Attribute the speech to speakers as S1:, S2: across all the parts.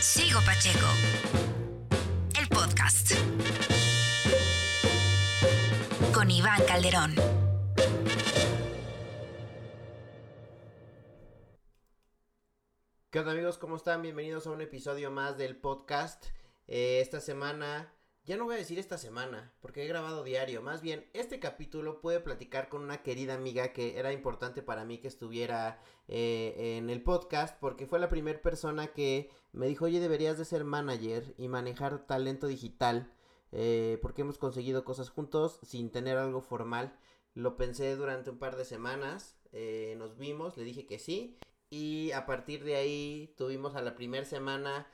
S1: Sigo Pacheco. El podcast. Con Iván Calderón.
S2: ¿Qué onda amigos? ¿Cómo están? Bienvenidos a un episodio más del podcast. Eh, esta semana, ya no voy a decir esta semana, porque he grabado diario. Más bien, este capítulo puede platicar con una querida amiga que era importante para mí que estuviera eh, en el podcast, porque fue la primera persona que me dijo, oye, deberías de ser manager y manejar talento digital, eh, porque hemos conseguido cosas juntos sin tener algo formal. Lo pensé durante un par de semanas, eh, nos vimos, le dije que sí. Y a partir de ahí tuvimos a la primera semana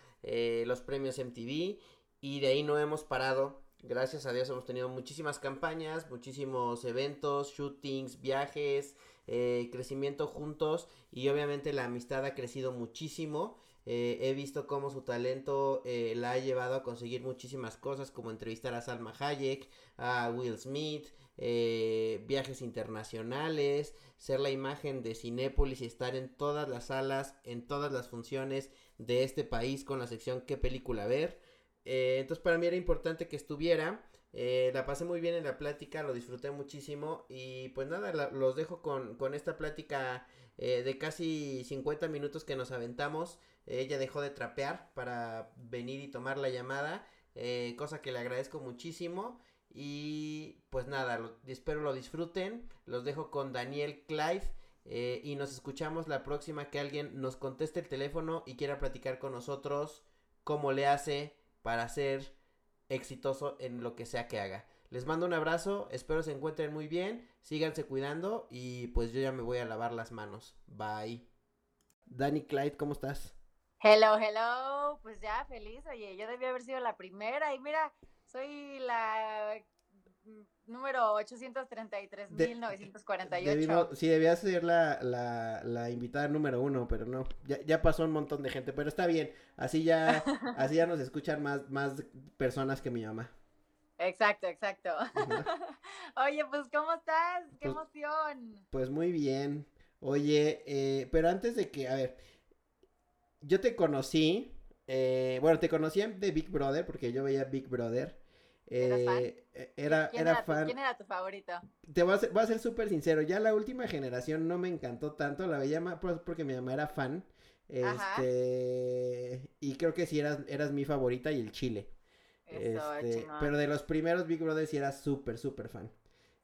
S2: los premios MTV y de ahí no hemos parado. Gracias a Dios hemos tenido muchísimas campañas, muchísimos eventos, shootings, viajes, eh, crecimiento juntos y obviamente la amistad ha crecido muchísimo. Eh, he visto cómo su talento eh, la ha llevado a conseguir muchísimas cosas como entrevistar a Salma Hayek, a Will Smith, viajes internacionales, ser la imagen de Cinépolis y estar en todas las salas, en todas las funciones de este país con la sección qué película ver. Eh, entonces para mí era importante que estuviera. Eh, la pasé muy bien en la plática, lo disfruté muchísimo y pues nada, los dejo con, con esta plática eh, de casi 50 minutos que nos aventamos. ella dejó de trapear para venir y tomar la llamada, cosa que le agradezco muchísimo. Y pues nada, lo- espero lo disfruten. Los dejo con Daniel Clive. y nos escuchamos la próxima que alguien nos conteste el teléfono y quiera platicar con nosotros cómo le hace para ser exitoso en lo que sea que haga. Les mando un abrazo, espero se encuentren muy bien, síganse cuidando y pues yo ya me voy a lavar las manos. Bye. Dani Clyde, ¿cómo estás?
S3: Hello, hello. Pues ya, feliz. Oye, yo debí haber sido la primera. Y mira, soy la número 833.948.
S2: Debimos- sí, debía ser la, la, la invitada número uno, pero no. Ya, ya pasó un montón de gente, pero está bien. Así ya, así ya nos escuchan más, más personas que mi mamá.
S3: Exacto, exacto. Oye, pues, ¿cómo estás? ¡Qué
S2: Pues-
S3: emoción!
S2: Pues muy bien. Oye, eh, pero antes de que, a ver, yo te conocí, eh, bueno, te conocí de Big Brother, porque yo veía Big Brother. Eh, eh, era,
S3: ¿Quién
S2: era
S3: era, tu,
S2: fan.
S3: ¿Quién era tu favorito?
S2: Te voy a ser, voy a ser súper sincero, ya la última generación no me encantó tanto, la veía más porque mi mamá era fan.
S3: Ajá.
S2: Este, y creo que sí eras, eras mi favorita y el Chile.
S3: Eso,
S2: Este, pero de los primeros Big Brother sí era súper, súper fan.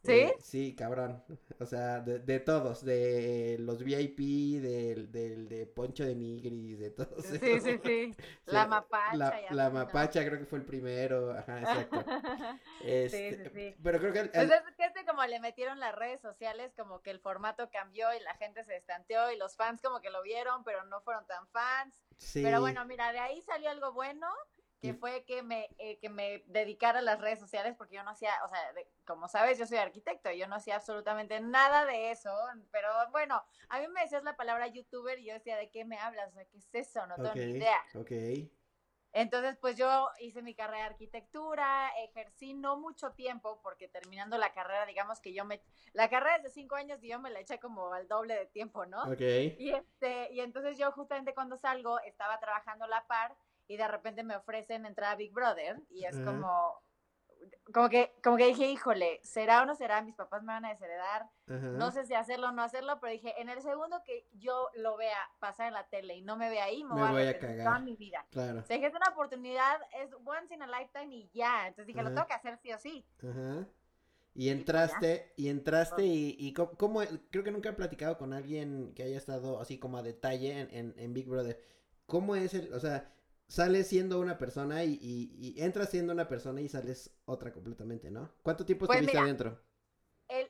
S3: ¿Sí?
S2: Eh, sí, cabrón. O sea, de, de todos, de los VIP, del, del de Poncho de Nigris, de todos.
S3: Sí,
S2: esos.
S3: sí, sí.
S2: Sí,
S3: La mapacha.
S2: La, mapacha creo que fue el primero, ajá, exacto. Este,
S3: sí, sí.
S2: Pero creo que el-
S3: Pues
S2: el-
S3: es que este como le metieron las redes sociales, como que el formato cambió y la gente se estanteó y los fans como que lo vieron, pero no fueron tan fans.
S2: sí,
S3: Pero bueno, mira, de ahí salió algo bueno, que
S2: Y-
S3: fue que me, eh, que me dedicara a las redes sociales, porque yo no hacía, o sea, de- como sabes, yo soy arquitecto, yo no hacía absolutamente nada de eso, pero bueno, a mí me decías la palabra youtuber y yo decía, ¿de qué me hablas? O sea, ¿qué es eso? No tengo ni idea.
S2: ok.
S3: Entonces, pues yo hice mi carrera de arquitectura, ejercí no mucho tiempo, porque terminando la carrera, digamos que yo me, la carrera es de cinco años y yo me la eché como al doble de tiempo, ¿no?
S2: Ok.
S3: Y, este, y entonces yo justamente cuando salgo estaba trabajando a la par y de repente me ofrecen entrar a Big Brother y es como, como que, como que dije, híjole, ¿será o no será? Mis papás me van a desheredar. No sé si hacerlo o no hacerlo, pero dije, en el segundo que yo lo vea pasar en la tele y no me vea ahí, me,
S2: Me
S3: voy,
S2: voy a cagar.
S3: toda mi vida.
S2: Claro.
S3: O sea, que es una oportunidad, es once in a lifetime y ya. Entonces dije, lo tengo que hacer sí o sí.
S2: Ajá. Y
S3: pues
S2: entraste, y entraste y, y cómo, cómo- creo que nunca he platicado con alguien que haya estado así como a detalle en, en, en Big Brother. ¿Cómo es el, o sea, sales siendo una persona y, y, y entras siendo una persona y sales otra completamente, ¿no? ¿Cuánto tiempo
S3: Pues
S2: estuviste
S3: mira,
S2: adentro?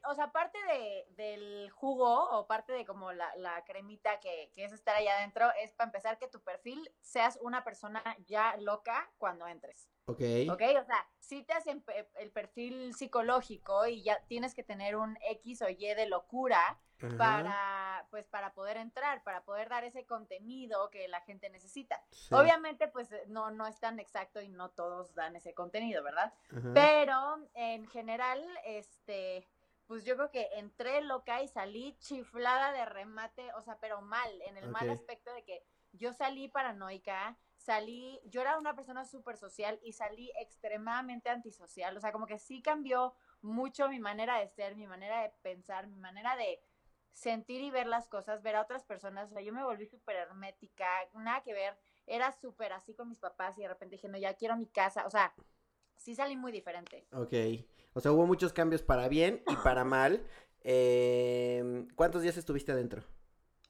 S3: O sea, parte de, del jugo o parte de como la, la cremita que, que es estar allá adentro es para empezar que tu perfil seas una persona ya loca cuando entres.
S2: Ok.
S3: ¿Ok? O sea, si te hacen el perfil psicológico y ya tienes que tener un X o Y de locura para, pues, para poder entrar, para poder dar ese contenido que la gente necesita.
S2: Sí.
S3: Obviamente, pues no, no es tan exacto y no todos dan ese contenido, ¿verdad? Pero en general, este, pues yo creo que entré loca y salí chiflada de remate, o sea, pero mal, en el mal aspecto de que yo salí paranoica, salí, yo era una persona súper social y salí extremadamente antisocial, o sea, como que sí cambió mucho mi manera de ser, mi manera de pensar, mi manera de sentir y ver las cosas, ver a otras personas, o sea, yo me volví súper hermética, nada que ver, era súper así con mis papás y de repente dije, no, ya quiero mi casa, o sea, sí salí muy diferente.
S2: Ok, o sea, hubo muchos cambios para bien y para mal. Eh, ¿Cuántos días estuviste adentro?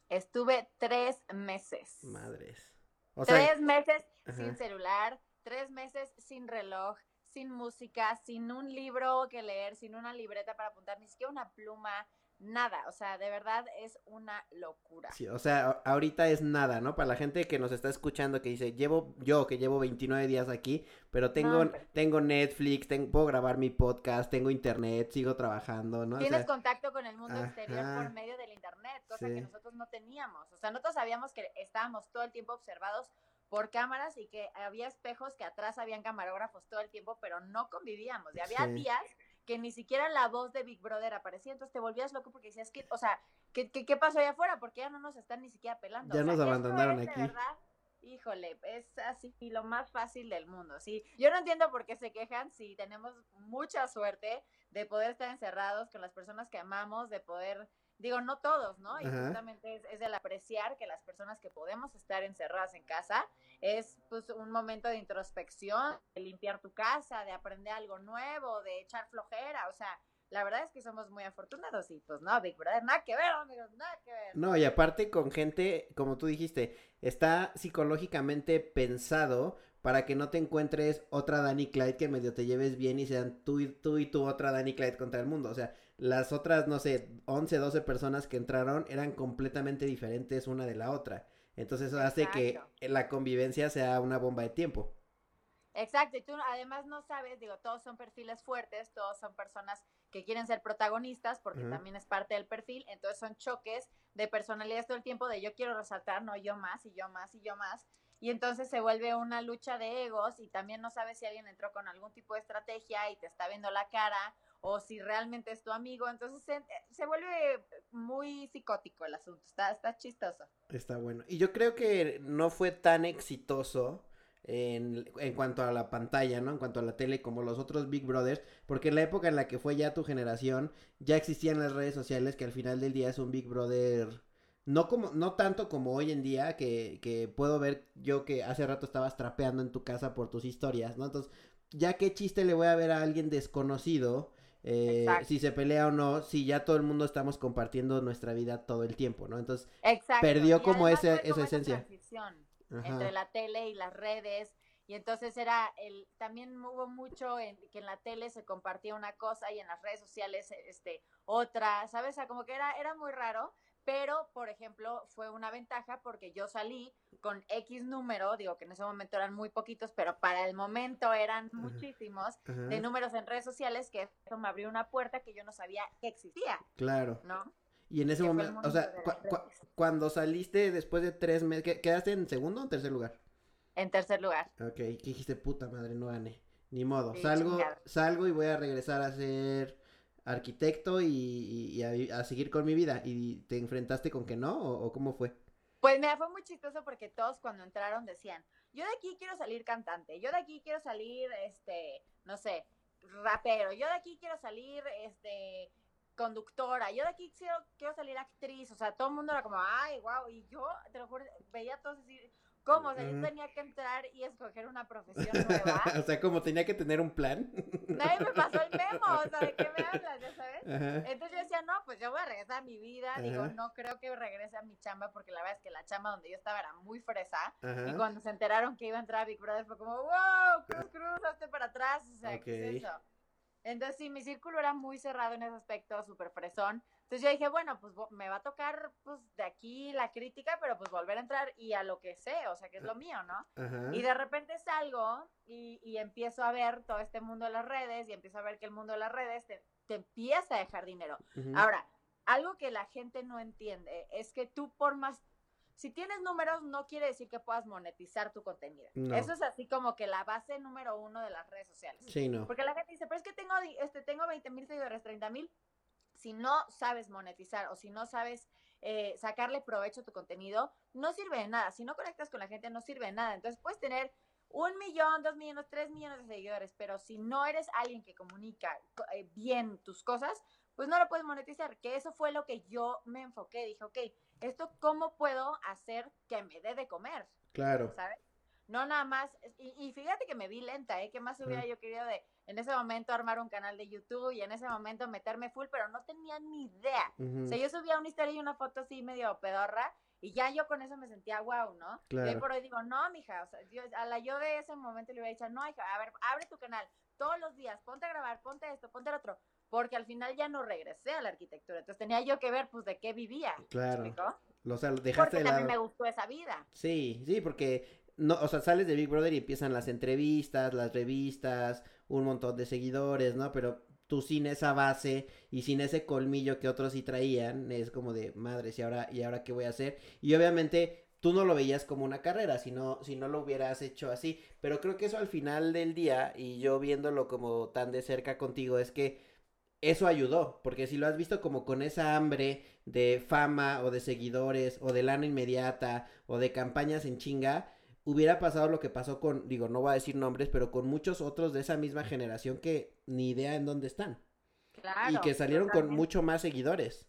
S3: Estuve tres meses.
S2: Madres.
S3: O sea, tres meses sin celular, tres meses sin reloj, sin música, sin un libro que leer, sin una libreta para apuntar, ni siquiera una pluma, nada, o sea, de verdad es una locura.
S2: Sí, o sea, ahorita es nada, ¿no? Para la gente que nos está escuchando que dice, llevo yo que llevo 29 días aquí, pero tengo tengo Netflix, tengo, puedo grabar mi podcast, tengo internet, sigo trabajando, ¿no?
S3: Tienes contacto con el mundo exterior por medio del internet, cosa que nosotros no teníamos. O sea, nosotros sabíamos que estábamos todo el tiempo observados por cámaras y que había espejos que atrás habían camarógrafos todo el tiempo, pero no convivíamos. Y había días que ni siquiera la voz de Big Brother aparecía, entonces te volvías loco porque decías que, o sea, ¿qué, qué, pasó allá afuera? Porque ya no nos están ni siquiera pelando.
S2: Ya nos abandonaron aquí.
S3: verdad, híjole, es así lo más fácil del mundo, sí. Yo no entiendo por qué se quejan si tenemos mucha suerte de poder estar encerrados con las personas que amamos, de poder digo, no todos, ¿no? Y justamente es, es, el apreciar que las personas que podemos estar encerradas en casa es pues un momento de introspección, de limpiar tu casa, de aprender algo nuevo, de echar flojera, o sea, la verdad es que somos muy afortunados y pues no, Big Brother, nada que ver, amigos, nada que ver.
S2: No, y aparte con gente, como tú dijiste, está psicológicamente pensado para que no te encuentres otra Danny Clyde que medio te lleves bien y sean tú y tú y tú otra Danny Clyde contra el mundo. O sea, las otras, no sé, 11, 12 personas que entraron eran completamente diferentes una de la otra. Entonces eso hace que la convivencia sea una bomba de tiempo.
S3: Exacto, y tú además no sabes, digo, todos son perfiles fuertes, todos son personas que quieren ser protagonistas porque también es parte del perfil, entonces son choques de personalidades todo el tiempo de yo quiero resaltar, no yo más y yo más y yo más, y entonces se vuelve una lucha de egos y también no sabes si alguien entró con algún tipo de estrategia y te está viendo la cara o si realmente es tu amigo, entonces se, vuelve muy psicótico el asunto, está, está chistoso.
S2: Está bueno. Y yo creo que no fue tan exitoso en, en, cuanto a la pantalla, ¿no? En cuanto a la tele como los otros Big Brothers, porque en la época en la que fue ya tu generación, ya existían las redes sociales que al final del día es un Big Brother no como, no tanto como hoy en día, que, que puedo ver yo que hace rato estabas trapeando en tu casa por tus historias, ¿no? Entonces, ya qué chiste le voy a ver a alguien desconocido, eh, si se pelea o no, si ya todo el mundo estamos compartiendo nuestra vida todo el tiempo, ¿no? Entonces, perdió como, ese, esa esencia.
S3: entre la tele y las redes. Y entonces era el, también hubo mucho en que en la tele se compartía una cosa y en las redes sociales este otra, ¿sabes? O sea, como que era, era muy raro pero por ejemplo fue una ventaja porque yo salí con X número, digo que en ese momento eran muy poquitos, pero para el momento eran muchísimos de números en redes sociales que eso me abrió una puerta que yo no sabía que existía.
S2: Claro.
S3: ¿No?
S2: Y en ese momento, o sea, cuando saliste después de tres meses, ¿quedaste en segundo o en tercer lugar?
S3: En tercer lugar.
S2: Ok, ¿qué dijiste? Puta madre, no gané. Ni modo, salgo, salgo y voy a regresar a hacer arquitecto y, a, seguir con mi vida. ¿Y te enfrentaste con que no? ¿O, cómo fue?
S3: Pues me fue muy chistoso porque todos cuando entraron decían, yo de aquí quiero salir cantante, yo de aquí quiero salir, este, no sé, rapero, yo de aquí quiero salir, este, conductora, yo de aquí quiero, quiero salir actriz, o sea, todo el mundo era como, ay, wow, y yo, te lo juro, veía a todos decir, ¿Cómo? O sea, yo tenía que entrar y escoger una profesión nueva.
S2: o sea, como tenía que tener un plan.
S3: Nadie me pasó el memo, o sea, ¿de qué me hablas? ¿Ya sabes? Entonces yo decía, no, pues yo voy a regresar a mi vida. Digo, no creo que regrese a mi chamba porque la verdad es que la chamba donde yo estaba era muy fresa. Y cuando se enteraron que iba a entrar a Big Brother fue como, wow, cruz, cruz, hazte para atrás. O sea, ¿qué es eso? Entonces sí, mi círculo era muy cerrado en ese aspecto, súper fresón. Entonces yo dije, bueno, pues me va a tocar pues de aquí la crítica, pero pues volver a entrar y a lo que sé, o sea, que es lo mío, ¿no? Y de repente salgo y, y, empiezo a ver todo este mundo de las redes y empiezo a ver que el mundo de las redes te, te empieza a dejar dinero. Ahora, algo que la gente no entiende es que tú por más si tienes números no quiere decir que puedas monetizar tu contenido. Eso es así como que la base número uno de las redes sociales.
S2: Sí, no.
S3: Porque la gente dice, pero es que tengo, este, tengo 20 mil seguidores, 30 mil si no sabes monetizar o si no sabes eh, sacarle provecho a tu contenido, no sirve de nada. Si no conectas con la gente, no sirve de nada. Entonces puedes tener un millón, dos millones, tres millones de seguidores, pero si no eres alguien que comunica eh, bien tus cosas, pues no lo puedes monetizar, que eso fue lo que yo me enfoqué. Dije, ok, ¿esto cómo puedo hacer que me dé de comer?
S2: Claro.
S3: ¿Sabes? No nada más, y, fíjate que me vi lenta, ¿eh? ¿Qué más hubiera yo querido de en ese momento armar un canal de YouTube y en ese momento meterme full, pero no tenía ni idea. O sea, yo subía una historia y una foto así medio pedorra y ya yo con eso me sentía guau, ¿no? Y por hoy digo, no, mija, o sea, yo, a la yo de ese momento le hubiera dicho, no, hija, a ver, abre tu canal todos los días, ponte a grabar, ponte esto, ponte el otro, porque al final ya no regresé a la arquitectura, entonces tenía yo que ver, pues, de qué vivía.
S2: Claro.
S3: O
S2: sea, dejaste
S3: porque de también me gustó esa vida.
S2: Sí, sí, porque no, o sea, sales de Big Brother y empiezan las entrevistas, las revistas, un montón de seguidores, ¿no? Pero tú sin esa base y sin ese colmillo que otros sí traían, es como de madres, ¿y ahora, y ahora qué voy a hacer? Y obviamente tú no lo veías como una carrera, si no, si no lo hubieras hecho así. Pero creo que eso al final del día, y yo viéndolo como tan de cerca contigo, es que eso ayudó, porque si lo has visto como con esa hambre de fama o de seguidores o de lana inmediata o de campañas en chinga, hubiera pasado lo que pasó con, digo, no voy a decir nombres, pero con muchos otros de esa misma generación que ni idea en dónde están.
S3: Claro.
S2: Y que salieron con mucho más seguidores.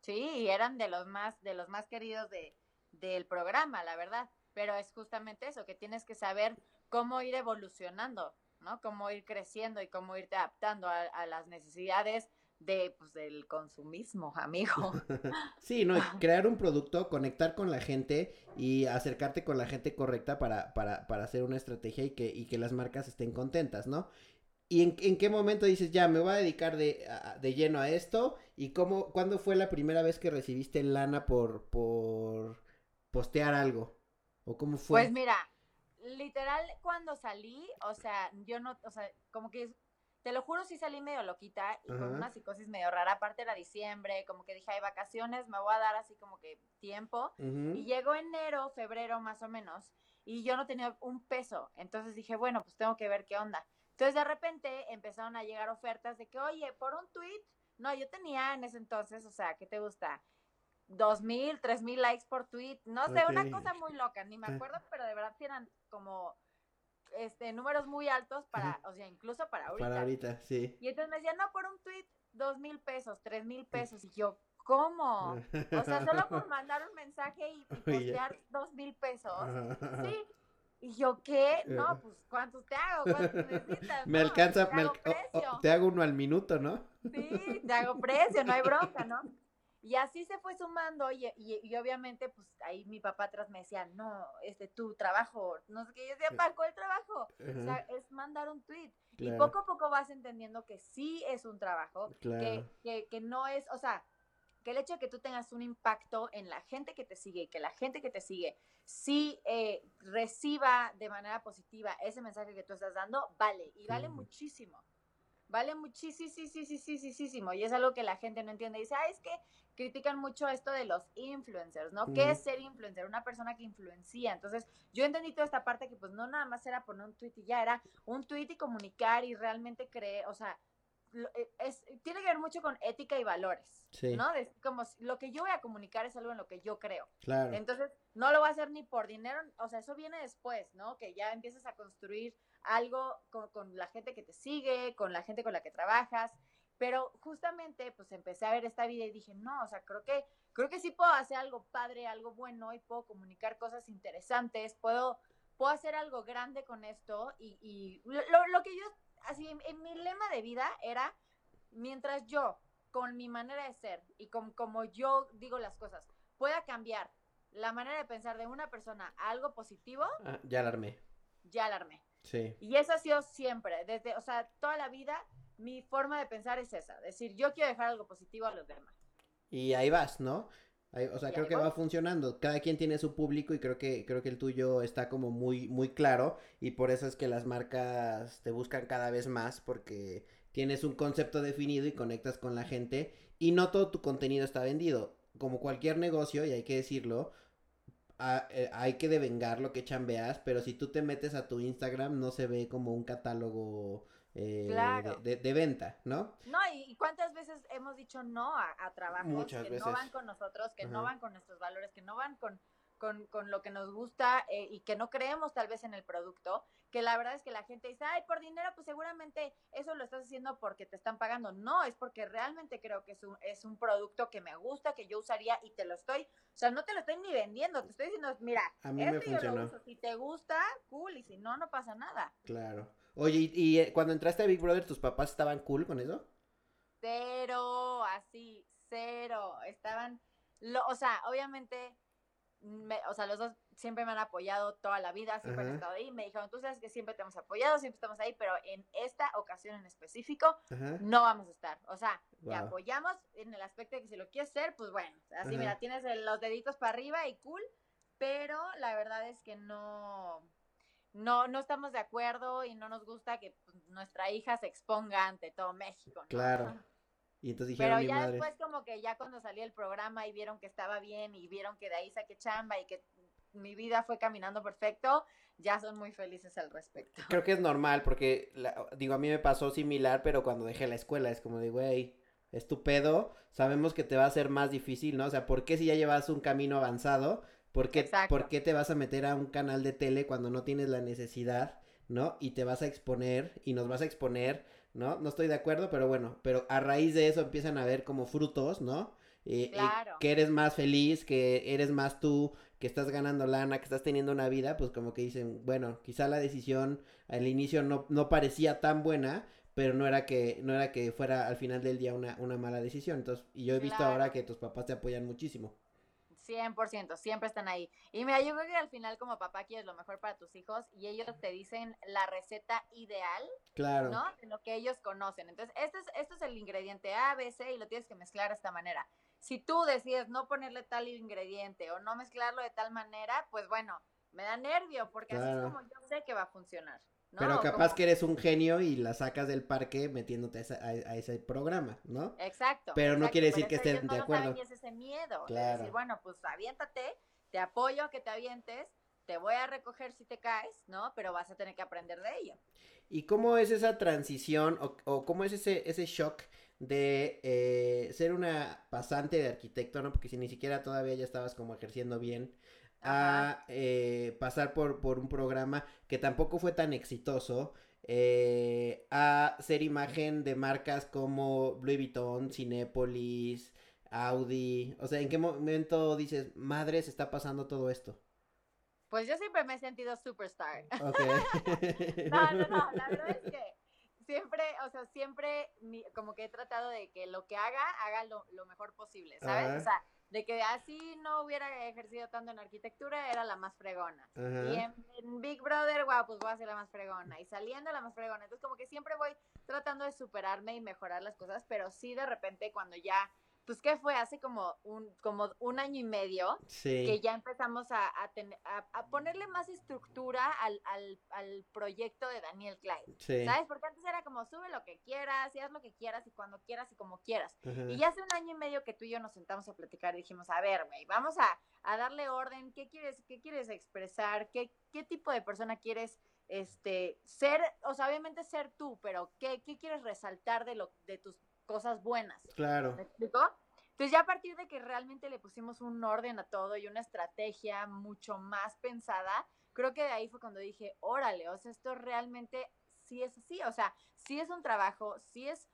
S3: Sí, y eran de los más, de los más queridos de, del programa, la verdad. Pero es justamente eso, que tienes que saber cómo ir evolucionando, ¿no? Cómo ir creciendo y cómo irte adaptando a las necesidades de pues del consumismo, amigo.
S2: sí, no, crear un producto, conectar con la gente y acercarte con la gente correcta para, para, para hacer una estrategia y que, y que las marcas estén contentas, ¿no? ¿Y en, en, qué momento dices, ya, me voy a dedicar de, de, lleno a esto? ¿Y cómo, cuándo fue la primera vez que recibiste lana por, por postear algo? ¿O cómo fue?
S3: Pues mira, literal, cuando salí, o sea, yo no, o sea, como que te lo juro, sí salí medio loquita y con una psicosis medio rara. Aparte era diciembre, como que dije, hay vacaciones, me voy a dar así como que tiempo. Y llegó enero, febrero más o menos, y yo no tenía un peso. Entonces dije, bueno, pues tengo que ver qué onda. Entonces de repente empezaron a llegar ofertas de que, oye, por un tweet, no, yo tenía en ese entonces, o sea, ¿qué te gusta? Dos mil, tres mil likes por tweet, no sé, una cosa muy loca, ni me acuerdo, pero de verdad eran como este, números muy altos para, o sea, incluso para ahorita.
S2: Para ahorita, sí.
S3: Y entonces me decían, no, por un tweet, dos mil pesos, tres mil pesos. Y yo, ¿cómo? O sea, solo por mandar un mensaje y, postear dos mil pesos. Sí. Y yo, ¿qué? No, pues, ¿cuántos te hago? ¿Cuántos necesitas?
S2: Me alcanza, me te hago uno al minuto, ¿no?
S3: Sí, te hago precio, no hay bronca, ¿no? Y así se fue sumando y, y, obviamente pues ahí mi papá atrás me decía, no, este, tu trabajo, no sé qué, yo decía, Paco, el trabajo, o sea, es mandar un tweet. Y poco a poco vas entendiendo que sí es un trabajo, que, que, que no es, o sea, que el hecho de que tú tengas un impacto en la gente que te sigue y que la gente que te sigue sí eh, reciba de manera positiva ese mensaje que tú estás dando, vale, y vale muchísimo. Vale muchísimo. Y es algo que la gente no entiende. Dice, ah, es que critican mucho esto de los influencers, ¿no? ¿Qué es ser influencer? Una persona que influencia. Entonces, yo entendí toda esta parte que pues no nada más era poner un tweet y ya, era un tweet y comunicar y realmente creer, o sea, eh, es, tiene que ver mucho con ética y valores, ¿no? como lo que yo voy a comunicar es algo en lo que yo creo.
S2: Claro.
S3: Entonces, no lo voy a hacer ni por dinero, o sea, eso viene después, ¿no? Que ya empiezas a construir algo con, con la gente que te sigue, con la gente con la que trabajas. Pero justamente, pues empecé a ver esta vida y dije, no, o sea, creo que, creo que sí puedo hacer algo padre, algo bueno y puedo comunicar cosas interesantes, puedo, puedo hacer algo grande con esto y, y lo, lo, que yo, así, en, mi lema de vida era, mientras yo, con mi manera de ser y con como yo digo las cosas, pueda cambiar la manera de pensar de una persona a algo positivo.
S2: Ah, ya la armé.
S3: Ya la armé.
S2: Sí.
S3: Y eso ha sido siempre, desde, o sea, toda la vida mi forma de pensar es esa, decir, yo quiero dejar algo positivo a los demás.
S2: Y ahí vas, ¿no? o sea, creo que va funcionando. Cada quien tiene su público y creo que creo que el tuyo está como muy muy claro y por eso es que las marcas te buscan cada vez más porque tienes un concepto definido y conectas con la gente y no todo tu contenido está vendido. Como cualquier negocio y hay que decirlo, eh, hay que devengar lo que chambeas, pero si tú te metes a tu Instagram no se ve como un catálogo eh,
S3: Claro.
S2: de, de- de venta, ¿no?
S3: No, y cuántas veces hemos dicho no a, a trabajos
S2: Muchas
S3: que
S2: veces.
S3: no van con nosotros, que no van con nuestros valores, que no van con, con, con lo que nos gusta eh, y que no creemos tal vez en el producto, que la verdad es que la gente dice, ay, por dinero, pues seguramente eso lo estás haciendo porque te están pagando. No, es porque realmente creo que es un, es un producto que me gusta, que yo usaría y te lo estoy, o sea, no te lo estoy ni vendiendo, te estoy diciendo, mira,
S2: A mí me
S3: yo lo
S2: funcionó.
S3: uso, si te gusta, cool, y si no, no pasa nada.
S2: Claro. Oye, y, y, eh, cuando entraste a Big Brother, ¿tus papás estaban cool con eso?
S3: cero, así, cero. Estaban, lo, o sea, obviamente, me- o sea, los dos siempre me han apoyado toda la vida, siempre han estado ahí. Me dijeron, tú sabes que siempre te hemos apoyado, siempre estamos ahí, pero en esta ocasión en específico
S2: Ajá.
S3: no vamos a estar. O sea, te apoyamos en el aspecto de que si lo quieres hacer, pues bueno, así
S2: Ajá.
S3: mira, tienes los deditos para arriba y cool, pero la verdad es que no, no, no estamos de acuerdo y no nos gusta que pues, nuestra hija se exponga ante todo México. ¿no?
S2: Claro. Y entonces dijeron,
S3: Pero ya
S2: madre.
S3: después como que ya cuando salí el programa y vieron que estaba bien y vieron que de ahí saqué chamba y que mi vida fue caminando perfecto, ya son muy felices al respecto.
S2: Creo que es normal porque, la- digo, a mí me pasó similar, pero cuando dejé la escuela es como de, güey, es tu pedo, sabemos que te va a ser más difícil, ¿no? O sea, ¿por qué si ya llevas un camino avanzado, por qué, por qué te vas a meter a un canal de tele cuando no tienes la necesidad, ¿no? Y te vas a exponer y nos vas a exponer, ¿no? No estoy de acuerdo, pero bueno, pero a raíz de eso empiezan a ver como frutos, ¿no? Eh, eh,
S3: Claro.
S2: que eres más feliz, que eres más tú, que estás ganando lana, que estás teniendo una vida, pues como que dicen, bueno, quizá la decisión al inicio no, no parecía tan buena, pero no era que, no era que fuera al final del día una, una mala decisión. Entonces, y yo he visto
S3: Claro.
S2: ahora que tus papás te apoyan muchísimo.
S3: 100%, siempre están ahí. Y mira, yo creo que al final como papá quieres lo mejor para tus hijos y ellos te dicen la receta ideal,
S2: Claro.
S3: ¿no? De lo que ellos conocen. Entonces, este es, esto es el ingrediente A, B, C y lo tienes que mezclar de esta manera. Si tú decides no ponerle tal ingrediente o no mezclarlo de tal manera, pues bueno, me da nervio porque así es como yo sé que va a funcionar. ¿No?
S2: Pero capaz
S3: como-
S2: que eres un genio y la sacas del parque metiéndote a, esa- a- a ese programa, ¿no?
S3: Exacto.
S2: Pero no quiere decir que estén
S3: no
S2: de acuerdo.
S3: Y es ese miedo.
S2: Claro.
S3: decir, bueno, pues aviéntate, te apoyo a que te avientes, te voy a recoger si te caes, ¿no? Pero vas a tener que aprender de ello.
S2: ¿Y cómo es esa transición o, o cómo es ese, ese shock de eh, ser una pasante de arquitecto, ¿no? Porque si ni siquiera todavía ya estabas como ejerciendo bien, a eh, pasar por, por un programa que tampoco fue tan exitoso, eh, a ser imagen de marcas como Louis Vuitton, Cinépolis, Audi. O sea, ¿en qué momento dices, madre, se está pasando todo esto?
S3: Pues yo siempre me he sentido superstar.
S2: Ok.
S3: No, no, no, la verdad es que siempre, o sea, siempre mi- como que he tratado de que lo que haga, haga lo, lo mejor posible, ¿sabes? O sea, de que así no hubiera ejercido tanto en arquitectura, era la más fregona. Y en, en Big Brother, wow, pues voy a ser la más fregona. Y saliendo la más fregona. Entonces, como que siempre voy tratando de superarme y mejorar las cosas, pero sí de repente cuando ya, pues, ¿qué fue? Hace como un, como un año y medio
S2: Sí.
S3: que ya empezamos a, a, a- a ponerle más estructura al, al, al proyecto de Daniel Clyde.
S2: Sí.
S3: ¿Sabes? Porque antes era como sube lo que quieras y haz lo que quieras y cuando quieras y como quieras. Y ya hace un año y medio que tú y yo nos sentamos a platicar y dijimos, a ver, güey, vamos a, a darle orden, ¿qué quieres, qué quieres expresar? ¿Qué, ¿Qué tipo de persona quieres este, ser? O sea, obviamente ser tú, pero ¿qué, qué quieres resaltar de, lo, de tus cosas buenas?
S2: Claro.
S3: ¿Me explico? Entonces ya a partir de que realmente le pusimos un orden a todo y una estrategia mucho más pensada, creo que de ahí fue cuando dije, órale, o sea, esto realmente sí es así, o sea, sí es un trabajo, sí es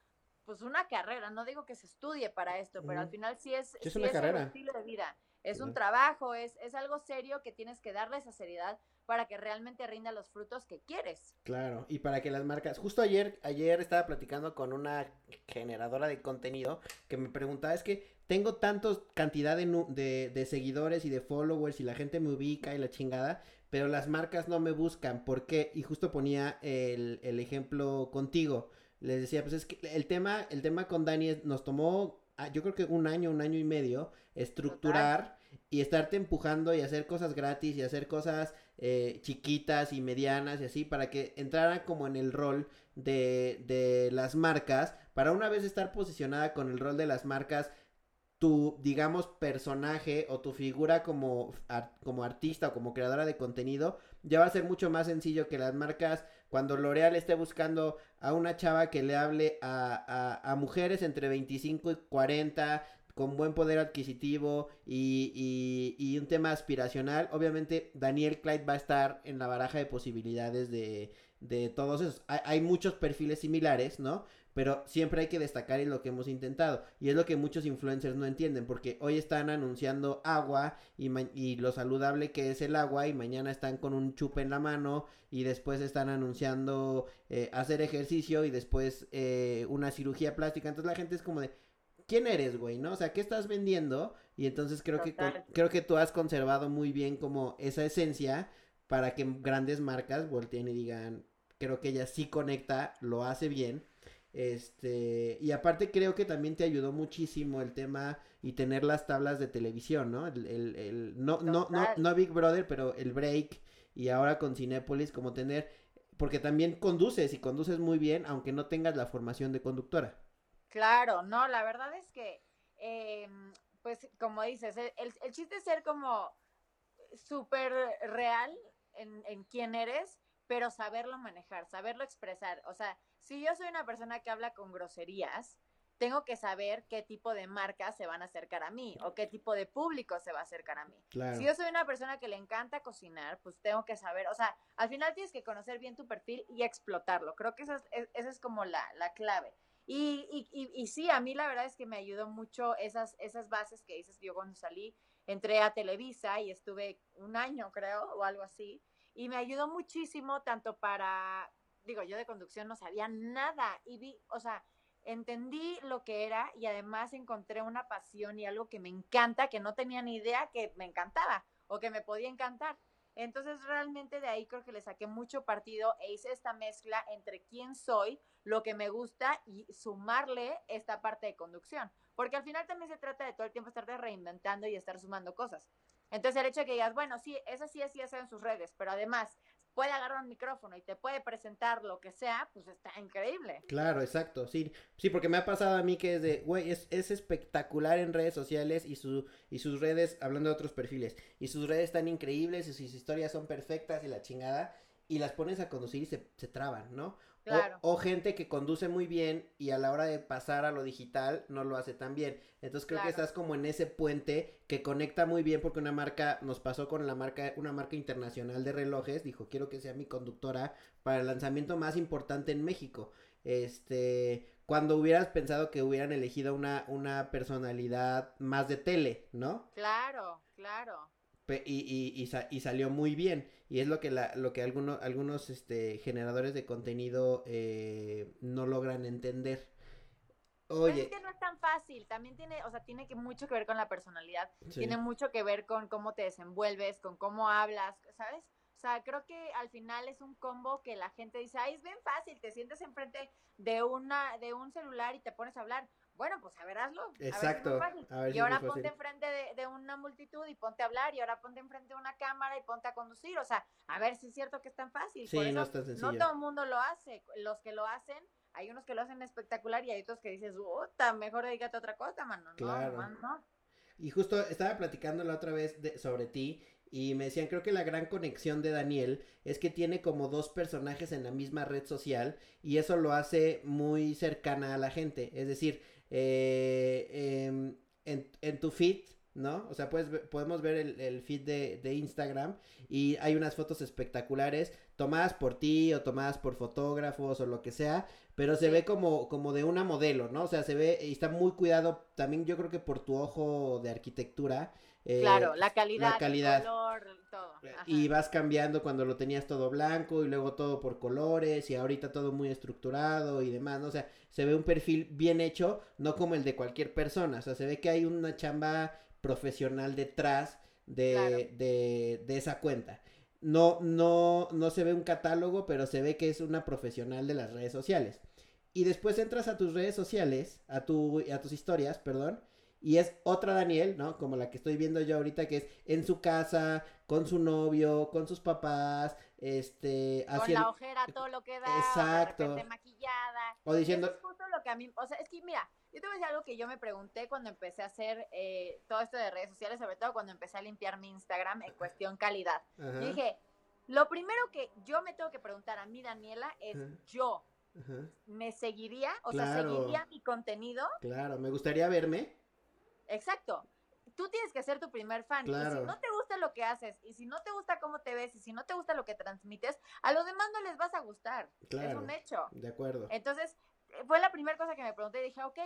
S3: pues una carrera, no digo que se estudie para esto, pero al final sí es,
S2: Sí, es
S3: sí
S2: una
S3: es un estilo de vida, es un trabajo, es, es algo serio que tienes que darle esa seriedad para que realmente rinda los frutos que quieres.
S2: Claro, y para que las marcas, justo ayer, ayer estaba platicando con una generadora de contenido que me preguntaba, es que tengo tantos cantidad de, de, de seguidores y de followers y la gente me ubica y la chingada, pero las marcas no me buscan, ¿por qué? Y justo ponía el, el ejemplo contigo, les decía, pues es que el tema, el tema con Dani es- nos tomó, ah, yo creo que un año, un año y medio, estructurar y estarte empujando y hacer cosas gratis y hacer cosas eh, chiquitas y medianas y así para que entraran como en el rol de, de las marcas para una vez estar posicionada con el rol de las marcas tu, digamos, personaje o tu figura como, como artista o como creadora de contenido, ya va a ser mucho más sencillo que las marcas cuando L'Oreal esté buscando a una chava que le hable a, a, a mujeres entre 25 y 40 con buen poder adquisitivo y, y, y, un tema aspiracional, obviamente Daniel Clyde va a estar en la baraja de posibilidades de, de todos esos. Hay, hay, muchos perfiles similares, ¿no? Pero siempre hay que destacar en lo que hemos intentado. Y es lo que muchos influencers no entienden. Porque hoy están anunciando agua y, y, lo saludable que es el agua. Y mañana están con un chupe en la mano. Y después están anunciando eh, hacer ejercicio. Y después eh, una cirugía plástica. Entonces la gente es como de. ¿Quién eres, güey? ¿No? O sea, ¿qué estás vendiendo? Y entonces creo que creo que tú has conservado muy bien como esa esencia para que grandes marcas volteen y digan, creo que ella sí conecta, lo hace bien este, y aparte creo que también te ayudó muchísimo el tema y tener las tablas de televisión, ¿no? El, el, el no, no, no, no Big Brother, pero el break y ahora con Cinépolis, como tener, porque también conduces y conduces muy bien, aunque no tengas la formación de conductora.
S3: Claro, no, la verdad es que, eh, pues como dices, el, el, chiste es ser como súper real en, en quién eres, pero saberlo manejar, saberlo expresar, o sea, si yo soy una persona que habla con groserías, tengo que saber qué tipo de marcas se van a acercar a mí o qué tipo de público se va a acercar a mí. Claro. Si yo soy una persona que le encanta cocinar, pues tengo que saber, o sea, al final tienes que conocer bien tu perfil y explotarlo. Creo que esa es, esa es como la, la clave. Y, y, y, y, sí, a mí la verdad es que me ayudó mucho esas, esas bases que dices yo cuando salí. Entré a Televisa y estuve un año, creo, o algo así. Y me ayudó muchísimo tanto para digo, yo de conducción no sabía nada y vi, o sea, entendí lo que era y además encontré una pasión y algo que me encanta, que no tenía ni idea que me encantaba o que me podía encantar. Entonces realmente de ahí creo que le saqué mucho partido e hice esta mezcla entre quién soy, lo que me gusta y sumarle esta parte de conducción. Porque al final también se trata de todo el tiempo estar reinventando y estar sumando cosas. Entonces el hecho de que digas, bueno, sí, eso sí, es en sus redes, pero además puede agarrar un micrófono y te puede presentar lo que sea, pues está increíble.
S2: Claro, exacto, sí, sí, porque me ha pasado a mí que es de, güey, es, es espectacular en redes sociales y, su, y sus redes, hablando de otros perfiles, y sus redes están increíbles y sus historias son perfectas y la chingada, y las pones a conducir y se, se traban, ¿no? Claro. O, o, gente que conduce muy bien y a la hora de pasar a lo digital no lo hace tan bien. Entonces creo claro. que estás como en ese puente que conecta muy bien porque una marca nos pasó con la marca, una marca internacional de relojes, dijo quiero que sea mi conductora para el lanzamiento más importante en México. Este, cuando hubieras pensado que hubieran elegido una, una personalidad más de tele, ¿no?
S3: Claro, claro.
S2: Y, y, y, y, salió muy bien. Y es lo que, la, lo que algunos, algunos este, generadores de contenido eh, no logran entender.
S3: Oye. Pero es que no es tan fácil, también tiene, o sea, tiene que mucho que ver con la personalidad, sí. tiene mucho que ver con cómo te desenvuelves, con cómo hablas, ¿sabes? O sea, creo que al final es un combo que la gente dice, ay, es bien fácil, te sientes enfrente de una, de un celular y te pones a hablar. Bueno, pues a ver, hazlo.
S2: Exacto.
S3: A ver si a ver y ahora ponte enfrente de, de, una multitud y ponte a hablar, y ahora ponte enfrente de una cámara y ponte a conducir. O sea, a ver si es cierto que es tan fácil.
S2: Sí,
S3: Por eso,
S2: no es tan sencillo.
S3: No todo el mundo lo hace. Los que lo hacen, hay unos que lo hacen espectacular y hay otros que dices, puta, mejor dedícate a otra cosa, mano.
S2: Claro.
S3: No, man, no.
S2: Y justo estaba platicando la otra vez de, sobre ti y me decían, creo que la gran conexión de Daniel es que tiene como dos personajes en la misma red social y eso lo hace muy cercana a la gente. Es decir, eh, eh, en, en, tu feed, ¿no? O sea, puedes, podemos ver el, el feed de, de, Instagram y hay unas fotos espectaculares tomadas por ti o tomadas por fotógrafos o lo que sea, pero se ve como, como de una modelo, ¿no? O sea, se ve y está muy cuidado también yo creo que por tu ojo de arquitectura.
S3: Eh, claro, la calidad,
S2: la calidad.
S3: El color, todo.
S2: Ajá. Y vas cambiando cuando lo tenías todo blanco y luego todo por colores y ahorita todo muy estructurado y demás, ¿no? O sea, se ve un perfil bien hecho, no como el de cualquier persona, o sea, se ve que hay una chamba profesional detrás de, claro. de, de esa cuenta. No, no, no se ve un catálogo, pero se ve que es una profesional de las redes sociales. Y después entras a tus redes sociales, a, tu, a tus historias, perdón, y es otra Daniel, ¿no? Como la que estoy viendo yo ahorita, que es en su casa, con su novio, con sus papás, este...
S3: Con la ojera, todo lo que da,
S2: Exacto.
S3: de maquillada.
S2: O diciendo...
S3: Eso es justo lo que a mí, o sea, es que mira, yo te voy a decir algo que yo me pregunté cuando empecé a hacer eh, todo esto de redes sociales, sobre todo cuando empecé a limpiar mi Instagram en cuestión calidad.
S2: Ajá,
S3: dije, lo primero que yo me tengo que preguntar a mí, Daniela, es
S2: Ajá.
S3: yo,
S2: ajá.
S3: ¿me seguiría? O sea. ¿seguiría mi contenido?
S2: Claro, me gustaría verme.
S3: Exacto. Tú tienes que ser tu primer fan. Y
S2: Claro.
S3: si no te gusta lo que haces, y si no te gusta cómo te ves, y si no te gusta lo que transmites, a los demás no les vas a gustar. Es
S2: Claro.
S3: un hecho.
S2: De acuerdo.
S3: Entonces, eh, fue la primera cosa que me pregunté y dije, ok,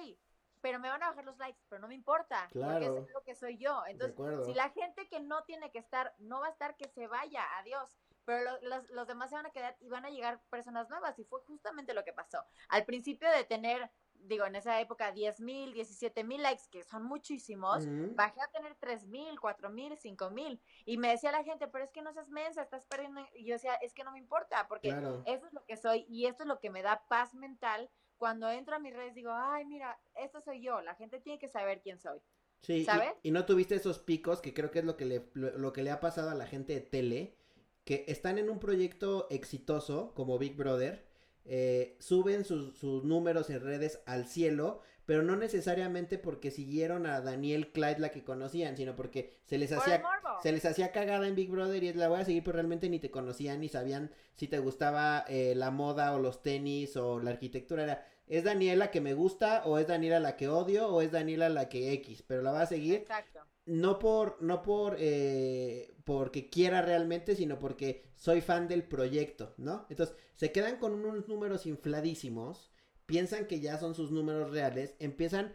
S3: pero me van a bajar los likes, pero no me importa, porque
S2: Claro.
S3: es lo que soy yo. Entonces, si la gente que no tiene que estar, no va a estar, que se vaya, adiós. Pero lo- los, los demás se van a quedar y van a llegar personas nuevas. Y fue justamente lo que pasó. Al principio de tener, digo, en esa época, 10 mil, 17 mil likes, que son muchísimos, bajé a tener 3 mil, 4 mil, 5 mil. Y me decía la gente, pero es que no seas mensa, estás perdiendo. Y yo decía, es que no me importa, porque
S2: Claro.
S3: eso es lo que soy y esto es lo que me da paz mental. Cuando entro a mis redes digo, ay, mira, esto soy yo. La gente tiene que saber quién soy.
S2: Sí, y-
S3: ¿sabes?
S2: Y, no tuviste esos picos que creo que es lo que le, lo, lo que le ha pasado a la gente de tele, que están en un proyecto exitoso como Big Brother, eh, suben sus, sus números en redes al cielo, pero no necesariamente porque siguieron a Daniel Clyde la que conocían, sino porque se les hacía se les hacía cagada en Big Brother y es la voy a seguir, pero realmente ni te conocían ni sabían si te gustaba eh, la moda o los tenis o la arquitectura. Era, ¿es Daniela que me gusta o es Daniela la que odio o es Daniela la que X? Pero la va a seguir
S3: Exacto.
S2: No por, no por, eh, porque quiera realmente, sino porque soy fan del proyecto, ¿no? Entonces, se quedan con unos números infladísimos, piensan que ya son sus números reales, empiezan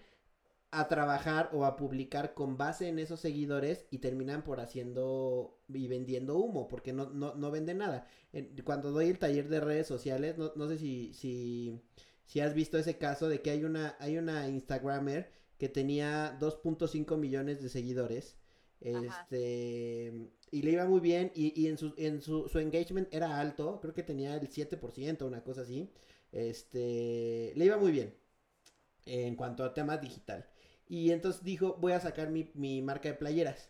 S2: a trabajar o a publicar con base en esos seguidores y terminan por haciendo y vendiendo humo, porque no, no, no venden nada. Cuando doy el taller de redes sociales, no, no sé si, si, si has visto ese caso de que hay una, hay una Instagramer que tenía 2.5 millones de seguidores.
S3: Ajá.
S2: Este, y le iba muy bien y, y en, su, en su, su engagement era alto, creo que tenía el 7%, una cosa así. Este, le iba muy bien en cuanto a temas digital. Y entonces dijo, voy a sacar mi, mi marca de playeras.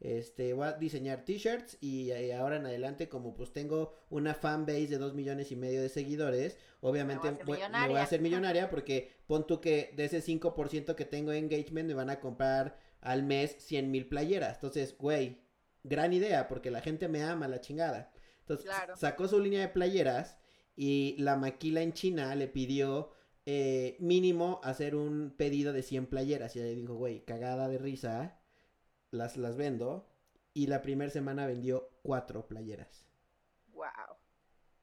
S2: Este, voy a diseñar t-shirts y, eh, ahora en adelante, como pues tengo una fan base de 2 millones y medio de seguidores, obviamente
S3: Me voy a hacer
S2: voy a
S3: millonaria.
S2: hacer millonaria porque pon tú que de ese 5% que tengo de engagement me van a comprar al mes 100 mil playeras. Entonces, güey, gran idea porque la gente me ama la chingada. Entonces,
S3: Claro.
S2: sacó su línea de playeras y la maquila en China le pidió eh, mínimo hacer un pedido de 100 playeras. Y ella dijo, güey, cagada de risa, las, las vendo. Y la primera semana vendió cuatro playeras.
S3: Wow.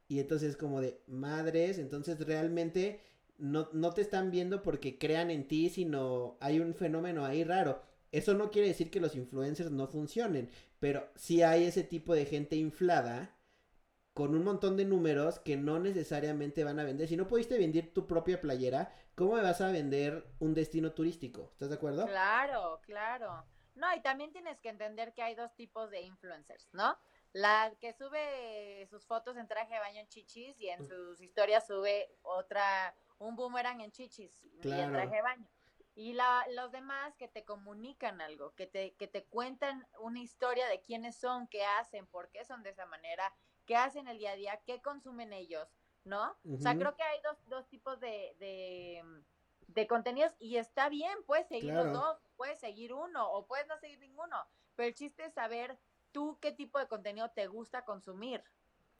S2: Y entonces como de madres, entonces realmente no, no te están viendo porque crean en ti, sino hay un fenómeno ahí raro. Eso no quiere decir que los influencers no funcionen, pero sí hay ese tipo de gente inflada con un montón de números que no necesariamente van a vender. Si no pudiste vender tu propia playera, ¿cómo me vas a vender un destino turístico? ¿Estás de acuerdo?
S3: Claro, claro. No, y también tienes que entender que hay dos tipos de influencers, ¿no? La que sube sus fotos en traje de baño en chichis y en sus historias sube otra, un boomerang en chichis y en traje de baño. Y la, los demás que te comunican algo, que te, que te cuentan una historia de quiénes son, qué hacen, por qué son de esa manera, qué hacen el día a día, qué consumen ellos, ¿no? O sea, creo que hay dos, dos tipos de, de, de contenidos y está bien, puedes seguir
S2: Claro.
S3: los dos, puedes seguir uno o puedes no seguir ninguno, pero el chiste es saber tú qué tipo de contenido te gusta consumir.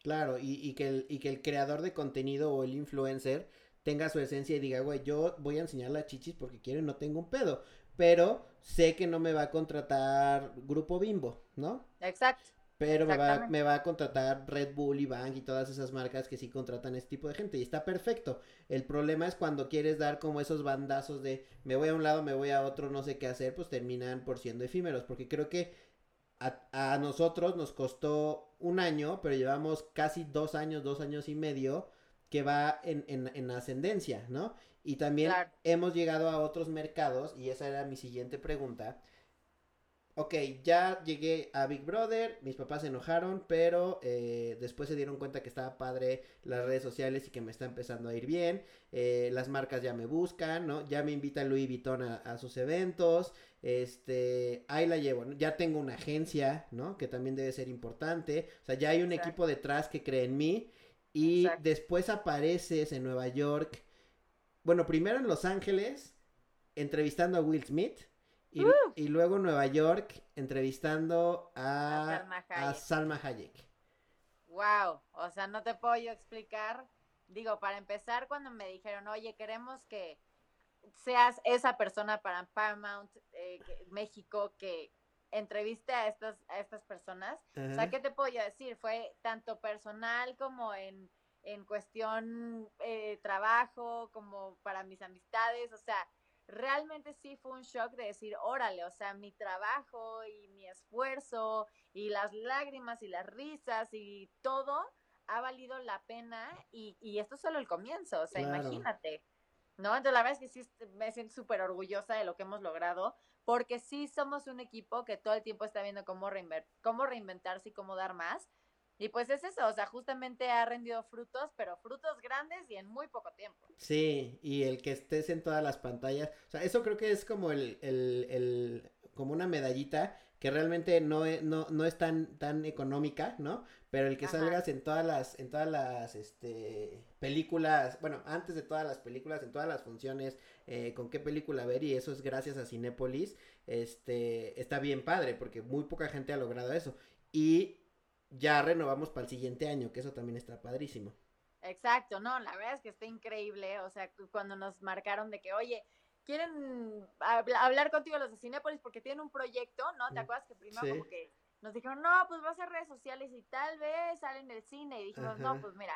S2: Claro, y, y que el, y que el creador de contenido o el influencer tenga su esencia y diga, güey, yo voy a enseñar las chichis porque quiero y no tengo un pedo. Pero sé que no me va a contratar Grupo Bimbo, ¿no?
S3: Exacto.
S2: Pero me va,
S3: Exactamente.
S2: me va a contratar Red Bull y Bang y todas esas marcas que sí contratan este tipo de gente. Y está perfecto. El problema es cuando quieres dar como esos bandazos de me voy a un lado, me voy a otro, no sé qué hacer, pues terminan por siendo efímeros. Porque creo que a, a nosotros nos costó un año, pero llevamos casi dos años, dos años y medio que va en, en, en ascendencia, ¿no? Y también
S3: Claro.
S2: hemos llegado a otros mercados y esa era mi siguiente pregunta. Ok, ya llegué a Big Brother, mis papás se enojaron, pero eh, después se dieron cuenta que estaba padre las redes sociales y que me está empezando a ir bien. eh, las marcas ya me buscan, ¿no? Ya me invita Louis Vuitton a, a sus eventos. Este, ahí la llevo. ¿no? Ya tengo una agencia, ¿no? Que también debe ser importante. O sea, ya hay un
S3: Exacto.
S2: equipo detrás que cree en mí. Y
S3: Exacto.
S2: después apareces en Nueva York. Bueno, primero en Los Ángeles entrevistando a Will Smith. Y,
S3: Uh.
S2: y luego Nueva York entrevistando a,
S3: A Salma
S2: a
S3: Hayek.
S2: Salma Hayek.
S3: Wow, o sea, no te puedo yo explicar. Digo, para empezar, cuando me dijeron, oye, queremos que seas esa persona para Paramount eh, que- México que entreviste a estas, a estas personas, o sea. ¿qué te puedo yo decir? Fue tanto personal como en, en cuestión eh, trabajo, como para mis amistades, o sea, realmente sí fue un shock de decir, órale, o sea, mi trabajo y mi esfuerzo y las lágrimas y las risas y todo ha valido la pena y, y esto es solo el comienzo, o sea,
S2: Claro.
S3: imagínate. ¿No? Entonces la verdad es que sí me siento súper orgullosa de lo que hemos logrado, porque sí somos un equipo que todo el tiempo está viendo cómo, reinver- cómo reinventarse y cómo dar más. Y pues es eso, o sea, justamente ha rendido frutos, pero frutos grandes y en muy poco tiempo.
S2: Sí, y el que estés en todas las pantallas, o sea, eso creo que es como el, el, el como una medallita que realmente no es, no, no es tan, tan económica, ¿no? Pero el que
S3: Ajá.
S2: salgas en todas las, en todas las, este, películas, bueno, antes de todas las películas, en todas las funciones, eh, con qué película ver, y eso es gracias a Cinépolis, este, está bien padre, porque muy poca gente ha logrado eso. Y ya renovamos para el siguiente año, que eso también está padrísimo.
S3: Exacto, no, la verdad es que está increíble, o sea, cu- cuando nos marcaron de que, oye, quieren habla- hablar contigo los de Cinépolis porque tienen un proyecto, ¿no? ¿Te
S2: Mm,
S3: acuerdas que primero
S2: sí.
S3: como que nos dijeron, no, pues va a ser redes sociales y tal vez salen del cine y dijimos,
S2: Ajá.
S3: no, pues mira,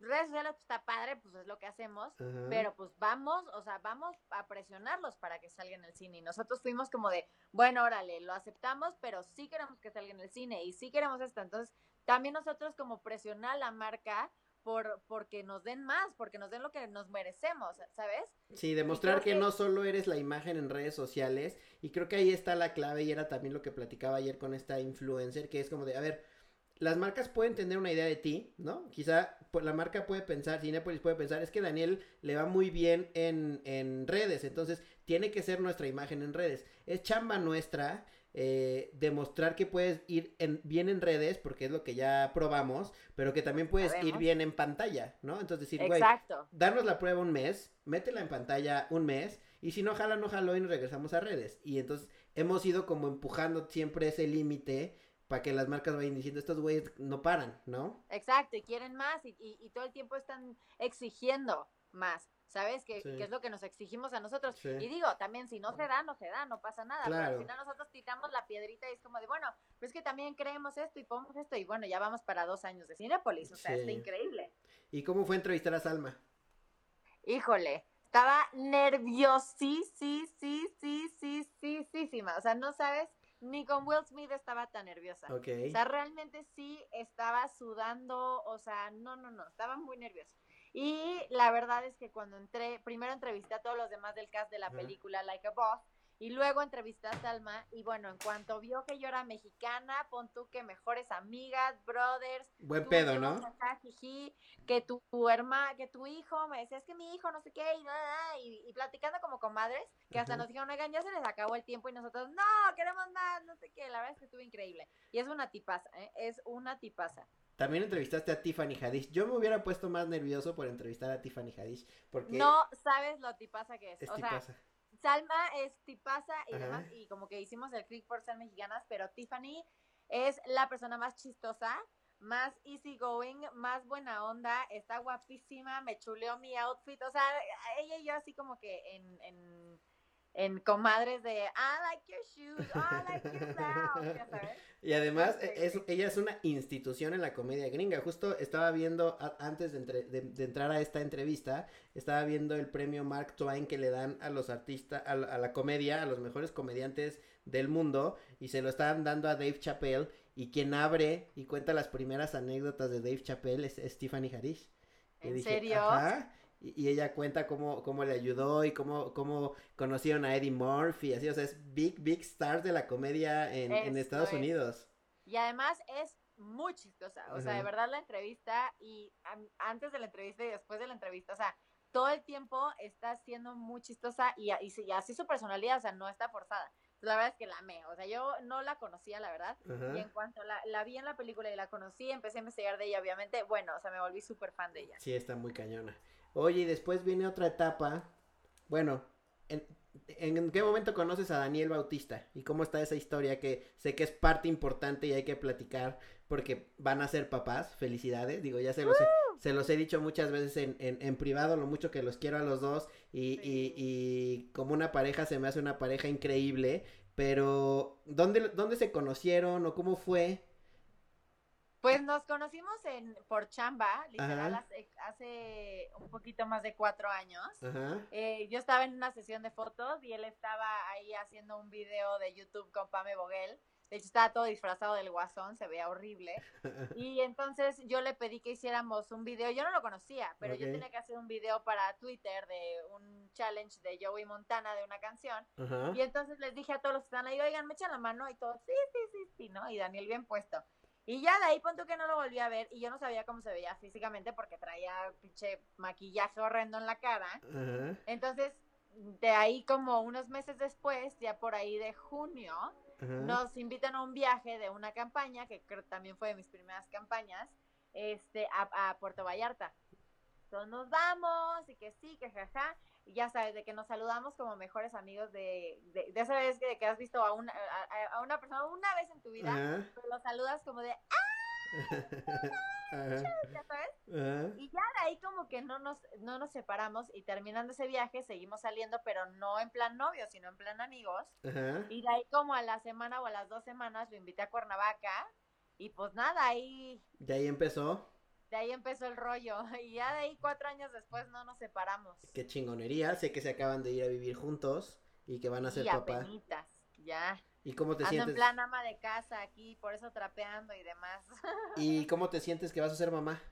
S3: redes sociales pues, está padre, pues es lo que hacemos,
S2: Ajá.
S3: pero pues vamos, o sea, vamos a presionarlos para que salgan en el cine. Y nosotros fuimos como de, bueno, órale, lo aceptamos, pero sí queremos que salga en el cine y sí queremos esto. Entonces, también nosotros como presionar a la marca por porque nos den más, porque nos den lo que nos merecemos, ¿sabes?
S2: Sí, demostrar que,
S3: que-
S2: no solo eres la imagen en redes sociales y creo que ahí está la clave y era también lo que platicaba ayer con esta influencer que es como de, a ver, las marcas pueden tener una idea de ti, ¿no? Quizá pues, la marca puede pensar, Cinepolis puede pensar, es que Daniel le va muy bien en, en redes, entonces tiene que ser nuestra imagen en redes. Es chamba nuestra eh, demostrar que puedes ir en, bien en redes, porque es lo que ya probamos, pero que también puedes ir bien en pantalla, ¿no? Entonces decir, güey, darnos la prueba un mes, métela en pantalla un mes, y si no jala, no jaló y nos regresamos a redes. Y entonces hemos ido como empujando siempre ese límite para que las marcas vayan diciendo, estos güeyes no paran, ¿no?
S3: Exacto, y quieren más y, y- y todo el tiempo están exigiendo más, ¿sabes? Que,
S2: Sí.
S3: que es lo que nos exigimos a nosotros.
S2: Sí.
S3: Y digo, también si no se da, no se da, no pasa nada. Pero
S2: Claro.
S3: al final nosotros tiramos la piedrita y es como de, bueno, pues es que también creemos esto y podemos esto. Y bueno, ya vamos para dos años de Cinépolis, o sea,
S2: Sí.
S3: está increíble.
S2: ¿Y cómo fue entrevistar a Salma?
S3: Híjole, estaba nerviosísima. O sea, no sabes, ni con Will Smith estaba tan nerviosa.
S2: Ok.
S3: O sea, realmente sí estaba sudando, o sea, no, no, no, estaba muy nerviosa. Y la verdad es que cuando entré, primero entrevisté a todos los demás del cast de la película Like a Boss, y luego entrevisté a Salma, y bueno, en cuanto vio que yo era mexicana, pon tú que mejores amigas, brothers,
S2: Buen
S3: tú
S2: pedo, ¿no?
S3: acá, jiji, que tu, tu hermana, que tu hijo, me decía, es que mi hijo, no sé qué, y, y, y platicando como comadres, que hasta
S2: Ajá.
S3: nos dijeron, oigan, ya se les acabó el tiempo, y nosotros, no, queremos más, no sé qué, la verdad es que estuvo increíble. Y es una tipaza, ¿eh? es una tipaza.
S2: También entrevistaste a Tiffany Haddish. Yo me hubiera puesto más nervioso por entrevistar a Tiffany Haddish. Porque
S3: No sabes lo tipaza que es.
S2: es
S3: o sea,
S2: tipaza.
S3: Salma es tipaza y
S2: Ajá.
S3: demás, y como que hicimos el click por ser mexicanas, pero Tiffany es la persona más chistosa, más easygoing, más buena onda, está guapísima, me chuleó mi outfit, o sea, ella y yo así como que en, en, en comadres de I like your shoes, I like your blouse, ya sabes.
S2: Y además, e- es, ella es una institución en la comedia gringa. Justo estaba viendo, antes de, entre- de- de entrar a esta entrevista, estaba viendo el premio Mark Twain que le dan a los artistas, a, la- a la comedia, a los mejores comediantes del mundo, y se lo estaban dando a Dave Chappelle, y quien abre y cuenta las primeras anécdotas de Dave Chappelle es, Haddish. Y
S3: ¿En
S2: dije,
S3: serio?
S2: "Ajá", Y, y ella cuenta cómo, cómo le ayudó y cómo, cómo conocieron a Eddie Murphy, así, o sea, es big, big stars de la comedia en, en Estados
S3: es.
S2: Unidos.
S3: Y además es muy chistosa. O sea, de verdad la entrevista y an- antes de la entrevista y después de la entrevista, o sea, todo el tiempo está siendo muy chistosa y, y, y así su personalidad, o sea, no está forzada. La verdad es que la amé. O sea, yo no la conocía, la verdad.
S2: Ajá.
S3: Y en cuanto la, la vi en la película y la conocí, empecé a investigar de ella, obviamente. Bueno, o sea, me volví súper fan de ella.
S2: Sí, está muy cañona. Oye, y después viene otra etapa. Bueno, en- ¿En qué momento conoces a Daniel Bautista? ¿Y cómo está esa historia que sé que es parte importante y hay que platicar porque van a ser papás? Felicidades, digo, ya se los, he, se los he dicho muchas veces en, en, en privado, lo mucho que los quiero a los dos y,
S3: Sí.
S2: y, y como una pareja se me hace una pareja increíble, pero ¿dónde, dónde se conocieron o cómo fue?
S3: Pues nos conocimos en por chamba, literal, hace, hace un poquito más de cuatro años. Eh, yo estaba en una sesión de fotos y él estaba ahí haciendo un video de YouTube con Pame Boguel. De hecho, estaba todo disfrazado del guasón, se veía horrible. Y entonces yo le pedí que hiciéramos un video. Yo no lo conocía, pero yo
S2: Ok.
S3: tenía que hacer un video para Twitter de un challenge de Joey Montana de una canción.
S2: Ajá.
S3: Y entonces les dije a todos los que están ahí, oigan, me echan la mano y todos, sí, sí, sí, sí, ¿no? Y Daniel bien puesto. Y ya de ahí punto que no lo volví a ver y yo no sabía cómo se veía físicamente porque traía pinche maquillaje horrendo en la cara.
S2: Ajá.
S3: Entonces, de ahí como unos meses después, ya por ahí de junio,
S2: Ajá.
S3: nos invitan a un viaje de una campaña, que creo también fue de mis primeras campañas, este, a, a Puerto Vallarta. Entonces nos vamos y que sí, que jaja. Y ya sabes, de que nos saludamos como mejores amigos de, de, de esa vez que, que has visto a una, a, a una persona una vez en tu vida,
S2: Ajá.
S3: pero lo saludas como de,
S2: Ajá.
S3: ya sabes. Y ya de ahí como que no nos, no nos separamos y terminando ese viaje seguimos saliendo, pero no en plan novio, sino en plan amigos. Y de ahí como a la semana o a las dos semanas lo invité a Cuernavaca y pues nada, ahí
S2: De ahí empezó.
S3: de ahí empezó el rollo y ya de ahí cuatro años después no nos separamos.
S2: Qué chingonería. Sé que se acaban de ir a vivir juntos y que van a ser
S3: y
S2: papá.
S3: apenitas, ya.
S2: ¿Y cómo te
S3: Ando en
S2: sientes?
S3: plan ama de casa aquí, por eso trapeando y demás.
S2: ¿Y cómo te sientes que vas a ser mamá?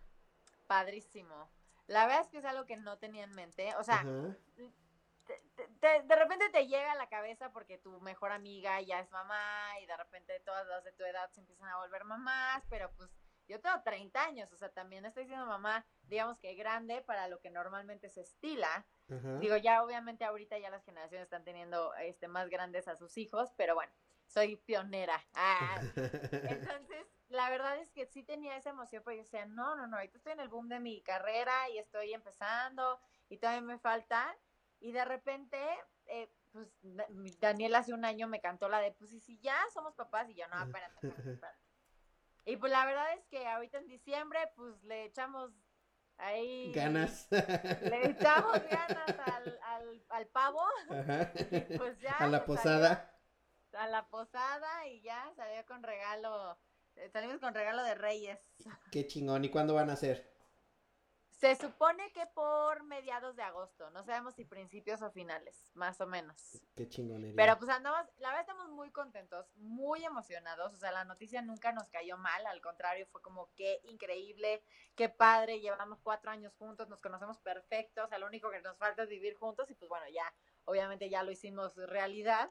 S3: Padrísimo. La verdad es que es algo que no tenía en mente. O sea, te- te- te- de repente te llega a la cabeza porque tu mejor amiga ya es mamá y de repente todas las de tu edad se empiezan a volver mamás, pero pues yo tengo 30 años, o sea, también estoy siendo mamá, digamos que grande para lo que normalmente se estila. Digo, ya obviamente ahorita ya las generaciones están teniendo este más grandes a sus hijos, pero bueno, soy pionera. Ah, entonces, la verdad es que sí tenía esa emoción, porque yo decía, no, no, no, ahorita estoy en el boom de mi carrera y estoy empezando y todavía me falta. Y de repente, eh, pues Da- Daniel hace un año me cantó la de, pues y si ya somos papás y yo, no, espérate, espérate, espérate. Y pues la verdad es que ahorita en diciembre, pues le echamos ahí...
S2: Ganas.
S3: Le echamos ganas al, al, al pavo,
S2: Ajá.
S3: y pues ya.
S2: A la
S3: salió-
S2: posada.
S3: A la posada y ya salió con regalo, eh, salimos con regalo de Reyes.
S2: Qué chingón. ¿Y cuándo van a ser?
S3: Se supone que por mediados de agosto, no sabemos si principios o finales, más o menos.
S2: Qué chingonería.
S3: Pero pues andamos, la verdad estamos muy contentos, muy emocionados, o sea, la noticia nunca nos cayó mal, al contrario, fue como qué increíble, qué padre, llevamos cuatro años juntos, nos conocemos perfectos, o sea, lo único que nos falta es vivir juntos y pues bueno, ya, obviamente ya lo hicimos realidad.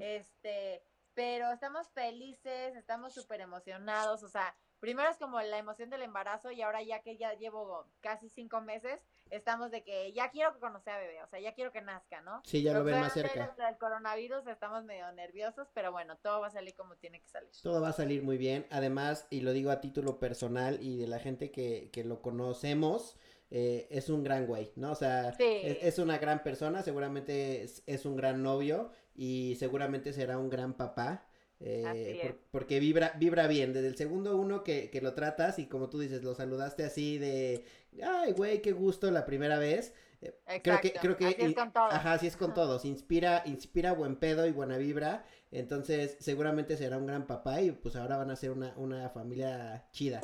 S3: Este, pero estamos felices, estamos súper emocionados, o sea, primero es como la emoción del embarazo y ahora ya que ya llevo casi cinco meses, estamos de que ya quiero conocer a bebé, o sea, ya quiero que nazca, ¿no?
S2: Sí, ya lo ven más cerca.
S3: El coronavirus estamos medio nerviosos, pero bueno, todo va a salir como tiene que salir.
S2: Todo va a salir muy bien. Además, y lo digo a título personal y de la gente que, que lo conocemos, eh, es un gran güey, ¿no? O sea,
S3: Sí.
S2: es, es una gran persona, seguramente es, es un gran novio y seguramente será un gran papá. eh, por- porque vibra, vibra bien. Desde el segundo uno que, que lo tratas y como tú dices, lo saludaste así de, ay, güey, qué gusto la primera vez. Eh, Creo que, creo que,
S3: así es con todo.
S2: ajá, así es con todos, inspira, inspira buen pedo y buena vibra, entonces seguramente será un gran papá y pues ahora van a ser una, una familia chida.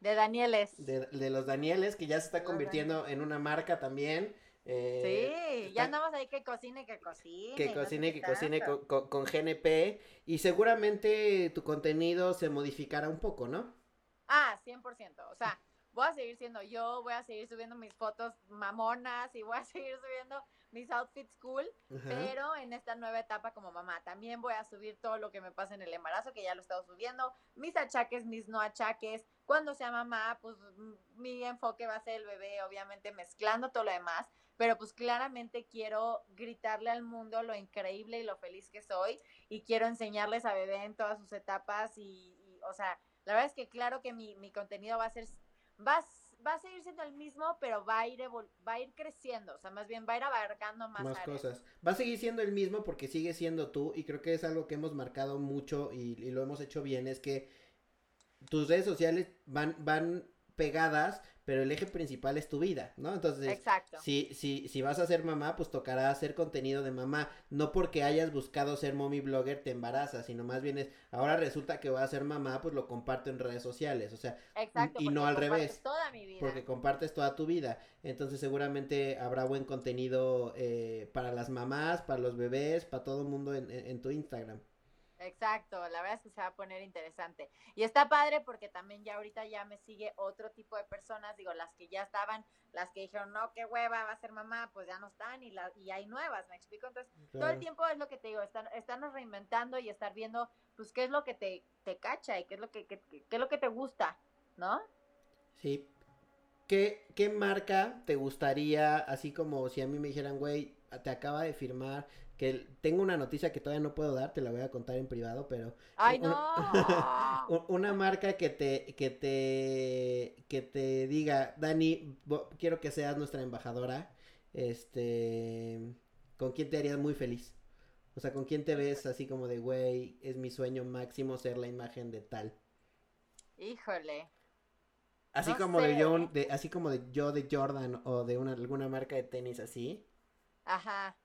S3: De Danieles.
S2: De, de los Danieles, que ya se está
S3: Los
S2: convirtiendo en una marca también. eh,
S3: sí,
S2: está-
S3: ya andamos ahí que cocine, que cocine.
S2: que cocine, que cocine con, con- con GNP y seguramente tu contenido se modificará un poco, ¿no?
S3: Ah, 100%. O sea, voy a seguir siendo yo, voy a seguir subiendo mis fotos mamonas y voy a seguir subiendo mis outfits cool,
S2: Ajá.
S3: pero en esta nueva etapa como mamá también voy a subir todo lo que me pasa en el embarazo, que ya lo he estado subiendo, mis achaques, mis no achaques. Cuando sea mamá, pues mi enfoque va a ser el bebé, obviamente mezclando todo lo demás, pero pues claramente quiero gritarle al mundo lo increíble y lo feliz que soy y quiero enseñarles a bebé en todas sus etapas y, y, o sea, la verdad es que claro que mi, mi contenido va a ser, va va a seguir siendo el mismo, pero va a ir va a ir creciendo, o sea, más bien va a ir abarcando más,
S2: más cosas. Va a seguir siendo el mismo porque sigue siendo tú y creo que es algo que hemos marcado mucho y, y lo hemos hecho bien, es que tus redes sociales van, van pegadas, pero el eje principal es tu vida, ¿no? Entonces,
S3: Exacto.
S2: Si, si, si vas a ser mamá, pues tocará hacer contenido de mamá, no porque hayas buscado ser mommy blogger te embarazas, sino más bien es, ahora resulta que voy a ser mamá, pues lo comparto en redes sociales, o sea,
S3: Exacto,
S2: y no al revés,
S3: toda mi vida.
S2: porque compartes toda tu vida, entonces seguramente habrá buen contenido eh, para las mamás, para los bebés, para todo el mundo en, en tu Instagram.
S3: Exacto, la verdad es que se va a poner interesante. Y está padre porque también ya ahorita ya me sigue otro tipo de personas, digo, las que ya estaban, las que dijeron, no, qué hueva, va a ser mamá, pues ya no están y, la, y hay nuevas, ¿me explico? Entonces, todo el tiempo es lo que te digo, están, estarnos reinventando y estar viendo, pues, qué es lo que te, te cacha y qué es lo que, qué, qué es lo que te gusta, ¿no?
S2: Sí. ¿Qué, ¿Qué marca te gustaría, así como si a mí me dijeran, güey, te acaba de firmar que tengo una noticia que todavía no puedo dar, te la voy a contar en privado, pero
S3: ¡Ay, no!
S2: Una, marca que te que te que te diga, Dani, quiero que seas nuestra embajadora. Este, ¿con quién te harías muy feliz? O sea, ¿con quién te ves así como de, güey, es mi sueño máximo ser la imagen de tal?
S3: Híjole.
S2: Así como de yo, de, así como de yo de Jordan o de una alguna marca de tenis así.
S3: Ajá.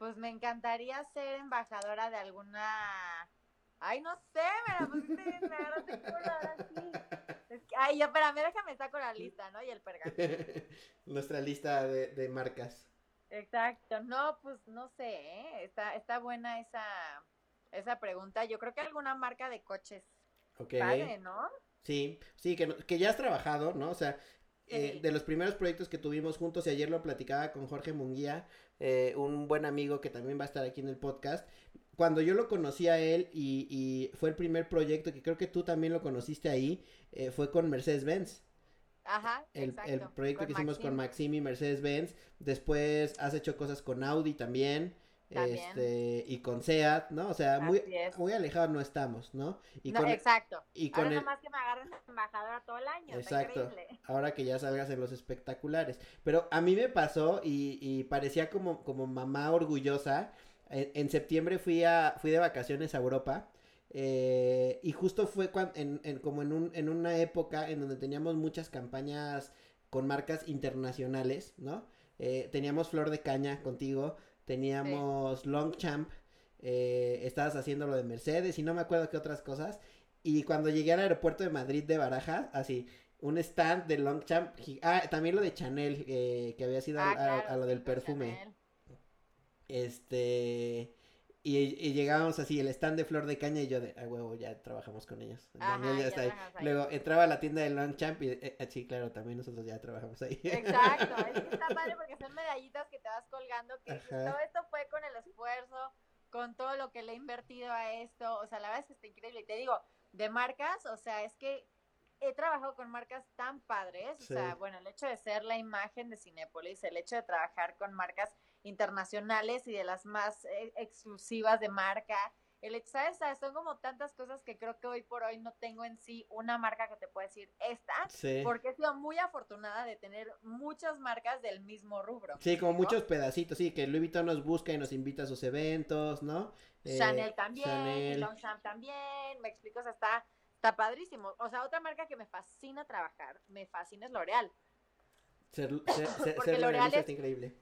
S3: Pues me encantaría ser embajadora de alguna. Ay, no sé, me la pusiste bien, me agarraste ahora sí. Ay, ya, espérame, déjame saco la lista, ¿no? Y el pergamino.
S2: Nuestra lista de, de, marcas.
S3: Exacto, no, pues no sé, ¿eh? está, está buena esa, esa pregunta. Yo creo que alguna marca de coches.
S2: Ok.
S3: Padre, ¿no?
S2: Sí, sí, que, que ya has trabajado, ¿no? O sea, eh, de los primeros proyectos que tuvimos juntos, y ayer lo platicaba con Jorge Munguía, eh, un buen amigo que también va a estar aquí en el podcast. Cuando yo lo conocí a él y, fue el primer proyecto, que creo que tú también lo conociste ahí, eh, fue con Mercedes-Benz.
S3: Ajá,
S2: el, el proyecto que hicimos con Maxim y Mercedes-Benz. Después has hecho cosas con Audi también. Este, y con SEAT, ¿no? O sea, muy, muy alejados no estamos, ¿no?
S3: Y con, exacto. Y con Ahora nomás que me agarren embajadora todo el año. Exacto.
S2: Ahora que ya salgas en los espectaculares. Pero a mí me pasó y, y parecía como, como mamá orgullosa. En, septiembre fui a, fui de vacaciones a Europa. Eh, y justo fue cuando, en, en, como en, un, en una época en donde teníamos muchas campañas con marcas internacionales, ¿no? Eh, teníamos Flor de Caña contigo, teníamos Longchamp, eh, estabas haciendo lo de Mercedes y no me acuerdo qué otras cosas. Y cuando llegué al aeropuerto de Madrid de Barajas, así, un stand de Longchamp, ah, también lo de Chanel, eh, que había sido ah, a, lo del perfume. Este, y, llegábamos así, el stand de Flor de Caña y yo de, ah, huevo, ya trabajamos con ellos. Daniel ya, está ahí. Luego entraba a la tienda de Longchamp y, eh, eh, sí, claro, también nosotros ya trabajamos ahí.
S3: Exacto, es que está padre porque son medallitas que te vas colgando, que todo esto fue con el esfuerzo, con todo lo que le he invertido a esto, o sea, la verdad es que está increíble. Y te digo, de marcas, o sea, es que he trabajado con marcas tan padres, o sea, bueno, el hecho de ser la imagen de Cinépolis, el hecho de trabajar con marcas internacionales y de las más eh, exclusivas de marca. El hecho, ¿sabes? Son como tantas cosas que creo que hoy por hoy no tengo en sí una marca que te pueda decir esta, porque he sido muy afortunada de tener muchas marcas del mismo rubro.
S2: Sí, como muchos pedacitos, sí, que Louis Vuitton nos busca y nos invita a sus eventos, ¿no?
S3: Eh, Chanel también, Longchamp también, me explico, o sea, está, está padrísimo. O sea, otra marca que me fascina trabajar, me fascina es L'Oreal.
S2: Ser, L'Oreal es increíble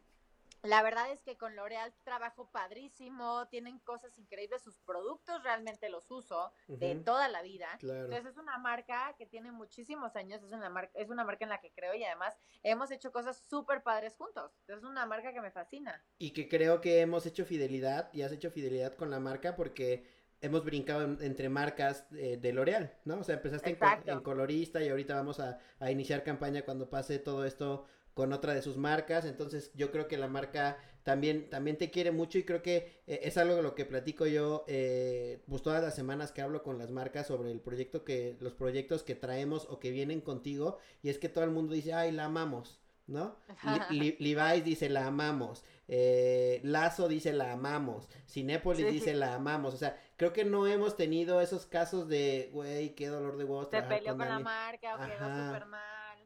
S3: la verdad es que con L'Oreal trabajo padrísimo, tienen cosas increíbles, sus productos realmente los uso de toda la vida. Entonces es una marca que tiene muchísimos años, es una marca, es una marca en la que creo y además hemos hecho cosas súper padres juntos. Entonces es una marca que me fascina.
S2: Y que creo que hemos hecho fidelidad y has hecho fidelidad con la marca porque hemos brincado entre marcas eh, de L'Oreal, ¿no? O sea, empezaste en, colorista y ahorita vamos a, a iniciar campaña cuando pase todo esto con otra de sus marcas, entonces yo creo que la marca también, también te quiere mucho y creo que eh, es algo de lo que platico yo eh, pues todas las semanas que hablo con las marcas sobre el proyecto que, los proyectos que traemos o que vienen contigo y es que todo el mundo dice, ay, la amamos, ¿no? Levi's dice la amamos, eh, Lazo dice la amamos, Cinépolis dice la amamos, o sea, creo que no hemos tenido esos casos de, güey, qué dolor de huevos.
S3: Se peleó con, la marca o quedó súper mal.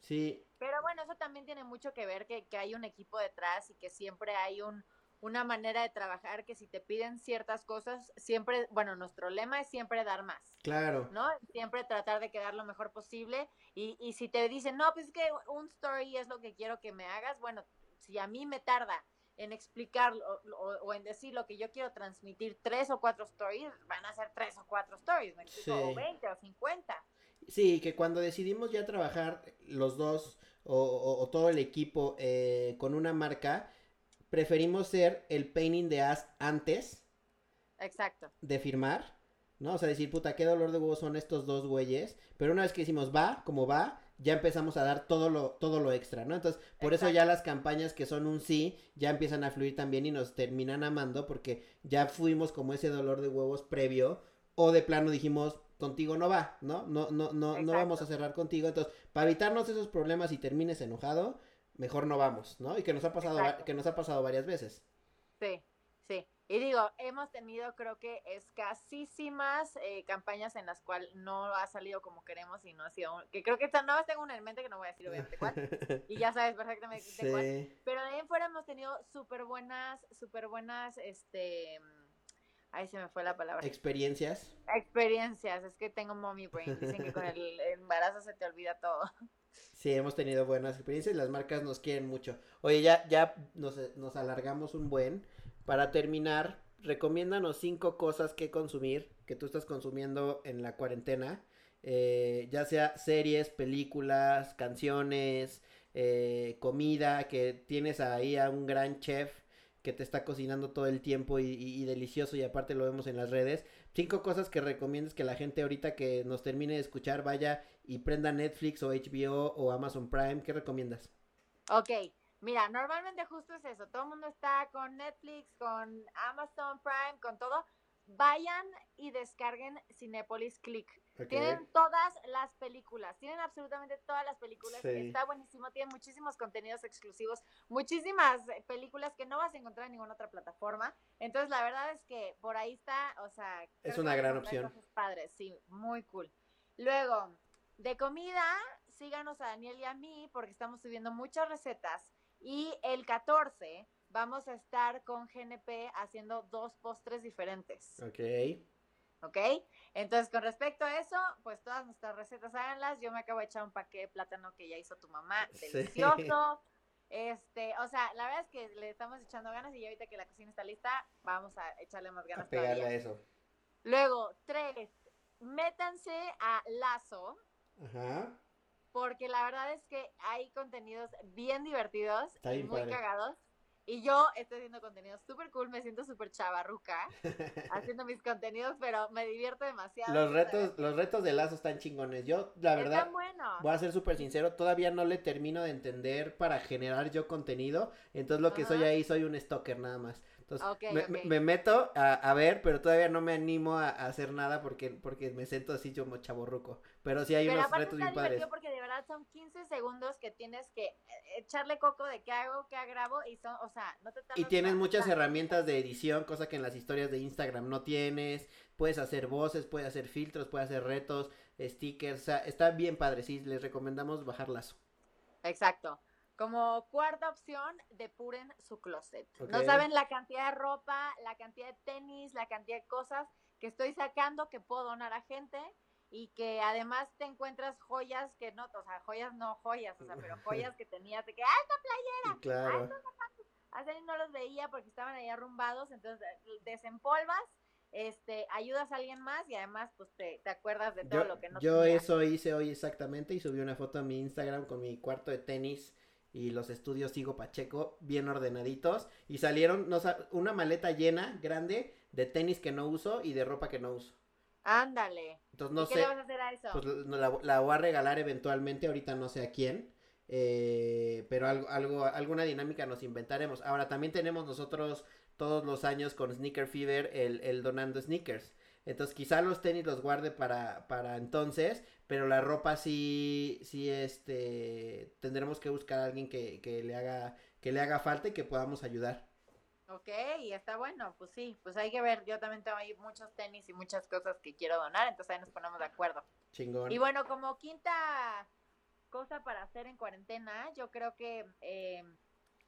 S2: Sí.
S3: Pero bueno, eso también tiene mucho que ver que, que hay un equipo detrás y que siempre hay un, una manera de trabajar que si te piden ciertas cosas, siempre, bueno, nuestro lema es siempre dar más.
S2: Claro.
S3: ¿no? Siempre tratar de quedar lo mejor posible. Y, y si te dicen, no, pues es que un story es lo que quiero que me hagas, bueno, si a mí me tarda en explicar o, o, en decir lo que yo quiero transmitir tres o cuatro stories, van a ser tres o cuatro stories, ¿me explico?
S2: Sí.
S3: O 20 o 50.
S2: Sí, que cuando decidimos ya trabajar los dos o, o- o todo el equipo eh, con una marca, preferimos ser el pain in the ass antes
S3: Exacto.
S2: de firmar, ¿no? O sea, decir, puta, qué dolor de huevos son estos dos güeyes. Pero una vez que decimos va, como va, ya empezamos a dar todo lo, todo lo extra, ¿no? Entonces, por eso ya las campañas que son un sí, ya empiezan a fluir también y nos terminan amando porque ya fuimos como ese dolor de huevos previo. O de plano dijimos, contigo no va, ¿no? No, no, no, no vamos a cerrar contigo. Entonces, para evitarnos esos problemas y termines enojado, mejor no vamos, ¿no? Y que nos ha pasado,
S3: Exacto.
S2: que nos ha pasado varias veces.
S3: Sí, sí. Y digo, hemos tenido creo que escasísimas eh, campañas en las cuales no ha salido como queremos y no ha sido, un- que creo que nada más tengo una en mente que no voy a decir obviamente cuál, y ya sabes perfectamente de cuál.
S2: Sí.
S3: Pero de ahí en fuera hemos tenido súper buenas, súper buenas, este, ahí se me fue la palabra.
S2: Experiencias.
S3: Experiencias, es que tengo mommy brain, dicen que con el embarazo se te olvida todo.
S2: Sí, hemos tenido buenas experiencias y las marcas nos quieren mucho. Oye, ya, ya nos, nos alargamos un buen. Para terminar, recomiéndanos cinco cosas que consumir, que tú estás consumiendo en la cuarentena. eh, ya sea series, películas, canciones, eh, comida, que tienes ahí a un gran chef que te está cocinando todo el tiempo y, delicioso y aparte lo vemos en las redes. Cinco cosas que recomiendas que la gente ahorita que nos termine de escuchar vaya y prenda Netflix o HBO o Amazon Prime. ¿Qué recomiendas?
S3: Ok, mira, normalmente justo es eso, todo el mundo está con Netflix, con Amazon Prime, con todo. Vayan y descarguen Cinepolis Click. Tienen todas las películas, tienen absolutamente todas las películas.
S2: Sí.
S3: Está buenísimo, tienen muchísimos contenidos exclusivos, muchísimas películas que no vas a encontrar en ninguna otra plataforma. Entonces, la verdad es que por ahí está, o sea,
S2: Es una gran opción.
S3: padres, sí, muy cool. Luego, de comida, síganos a Daniel y a mí porque estamos subiendo muchas recetas y el 14 vamos a estar con GNP haciendo dos postres diferentes.
S2: Ok.
S3: ¿Ok? Entonces, con respecto a eso, pues todas nuestras recetas háganlas. Yo me acabo de echar un paquete de plátano que ya hizo tu mamá,
S2: Sí.
S3: delicioso. Este, o sea, la verdad es que le estamos echando ganas y ahorita que la cocina está lista, vamos a echarle más
S2: A
S3: ganas
S2: pegarle
S3: todavía.
S2: a eso.
S3: Luego, tres, métanse a Lazo,
S2: Ajá.
S3: porque la verdad es que hay contenidos bien divertidos y muy
S2: padre.
S3: cagados. Y yo estoy haciendo contenidos súper cool, me siento súper chavarruca haciendo mis contenidos, pero me divierto demasiado.
S2: Los retos, los retos de lazo están chingones. Yo, la verdad,
S3: Están buenos.
S2: voy a ser súper sincero, todavía no le termino de entender para generar yo contenido. Entonces lo que soy ahí soy un stalker nada más. Entonces me, meto a, a ver, pero todavía no me animo a, a hacer nada porque, porque me siento así como chaborruco. Pero sí hay
S3: Pero
S2: unos retos bien padres.
S3: porque de verdad son 15 segundos que tienes que eh, echarle coco de qué hago, qué grabo y son, o sea, no te
S2: Y tienes muchas herramientas de edición, cosa que en las historias de Instagram no tienes. Puedes hacer voces, puedes hacer filtros, puedes hacer retos, stickers. O sea, está bien padre. Sí, les recomendamos bajar lazo.
S3: Exacto. Como cuarta opción, depuren su closet. No saben la cantidad de ropa, la cantidad de tenis, la cantidad de cosas que estoy sacando que puedo donar a gente y que además te encuentras joyas que no, o sea, joyas no joyas, o sea, pero joyas que tenías de que, ah,
S2: Claro.
S3: hace años no los veía porque estaban ahí arrumbados, entonces eh, desempolvas, este, ayudas a alguien más y además pues te, te acuerdas de todo
S2: Yo,
S3: lo que no
S2: yo eso hice hoy exactamente y subí una foto a mi Instagram con mi cuarto de tenis y los estudios Sigo Pacheco bien ordenaditos y salieron no, una maleta llena, grande, de tenis que no uso y de ropa que no uso.
S3: Ándale.
S2: Entonces no
S3: ¿Y qué
S2: sé,
S3: le vas a hacer a eso?
S2: pues la voy a regalar eventualmente, ahorita no sé a quién, eh, pero algo, algo, alguna dinámica nos inventaremos. Ahora también tenemos nosotros todos los años con Sneaker Fever el, el donando sneakers. Entonces quizá los tenis los guarde para, para entonces, pero la ropa sí, sí, este, tendremos que buscar a alguien que, que le haga, que le haga falta y que podamos ayudar.
S3: Ok, está bueno, pues sí, pues hay que ver, yo también tengo ahí muchos tenis y muchas cosas que quiero donar, entonces ahí nos ponemos de acuerdo.
S2: Chingón.
S3: Y bueno, como quinta cosa para hacer en cuarentena, yo creo que eh,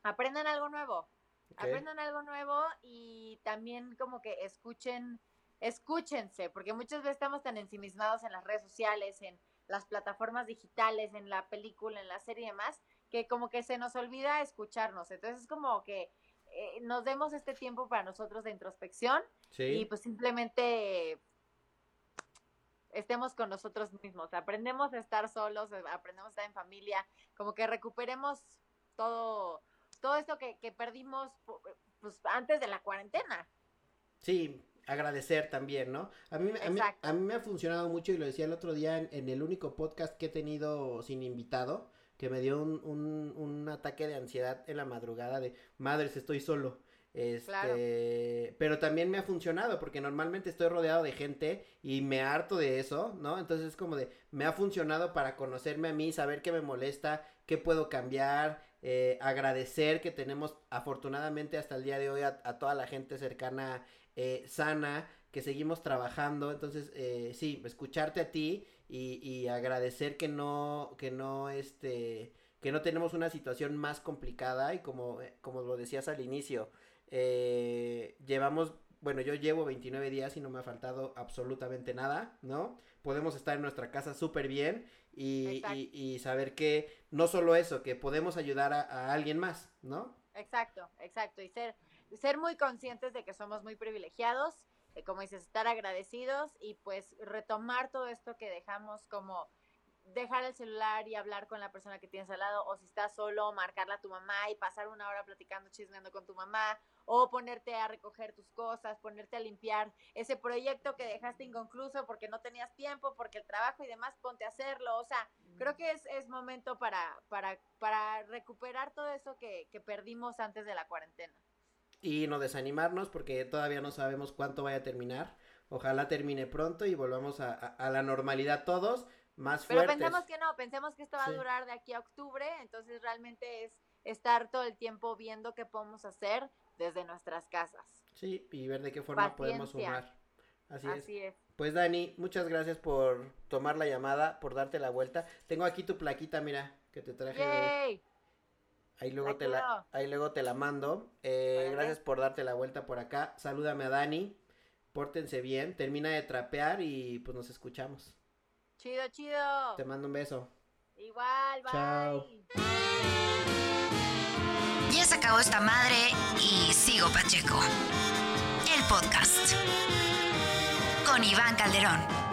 S3: aprendan algo nuevo. Aprendan algo nuevo y también como que escuchen, escúchense, porque muchas veces estamos tan ensimismados en las redes sociales, en las plataformas digitales, en la película, en la serie y demás, que como que se nos olvida escucharnos. Entonces es como que eh, nos demos este tiempo para nosotros de introspección y pues simplemente estemos con nosotros mismos, aprendemos a estar solos, aprendemos a estar en familia, como que recuperemos todo, todo esto que, perdimos pues, antes de la cuarentena.
S2: Sí, agradecer también, ¿no? A mí, a mí, a mí, me ha funcionado mucho y lo decía el otro día en, el único podcast que he tenido sin invitado, que me dio un, un, un ataque de ansiedad en la madrugada de, madres, estoy solo. Este, pero también me ha funcionado porque normalmente estoy rodeado de gente y me harto de eso, ¿no? Entonces es como de, me ha funcionado para conocerme a mí, saber qué me molesta, qué puedo cambiar, eh, agradecer que tenemos afortunadamente hasta el día de hoy a, toda la gente cercana, eh, sana, que seguimos trabajando. Entonces, eh, sí, escucharte a ti y, y agradecer que no, que no, este, que no tenemos una situación más complicada y como, como lo decías al inicio, eh, llevamos, bueno, yo llevo 29 días y no me ha faltado absolutamente nada, ¿no? Podemos estar en nuestra casa súper bien y, y, saber que no solo eso, que podemos ayudar a, alguien más, ¿no?
S3: Exacto, exacto. Y ser, ser muy conscientes de que somos muy privilegiados, como dices, estar agradecidos y pues retomar todo esto que dejamos como dejar el celular y hablar con la persona que tienes al lado, o si estás solo, marcarla a tu mamá y pasar una hora platicando, chismeando con tu mamá, o ponerte a recoger tus cosas, ponerte a limpiar ese proyecto que dejaste inconcluso porque no tenías tiempo, porque el trabajo y demás, ponte a hacerlo. O sea, creo que es, es momento para, para, para recuperar todo eso que, que perdimos antes de la cuarentena.
S2: Y no desanimarnos porque todavía no sabemos cuánto vaya a terminar. Ojalá termine pronto y volvamos a, a la normalidad todos más
S3: Pero pensemos que no, pensemos que esto va a durar de aquí a octubre, entonces realmente es estar todo el tiempo viendo qué podemos hacer desde nuestras casas.
S2: Sí, y ver de qué forma podemos sumar. Así, es. Pues Dani, muchas gracias por tomar la llamada, por darte la vuelta. Tengo aquí tu plaquita, mira, que te traje. Ahí luego, te la, ahí luego te la mando. Eh, gracias por darte la vuelta por acá. Salúdame a Dani. Pórtense bien. Termina de trapear y pues nos escuchamos.
S3: Chido, chido.
S2: Te mando un beso.
S3: Igual, bye. Chao.
S1: Ya se acabó esta madre y sigo Pacheco. El podcast. Con Iván Calderón.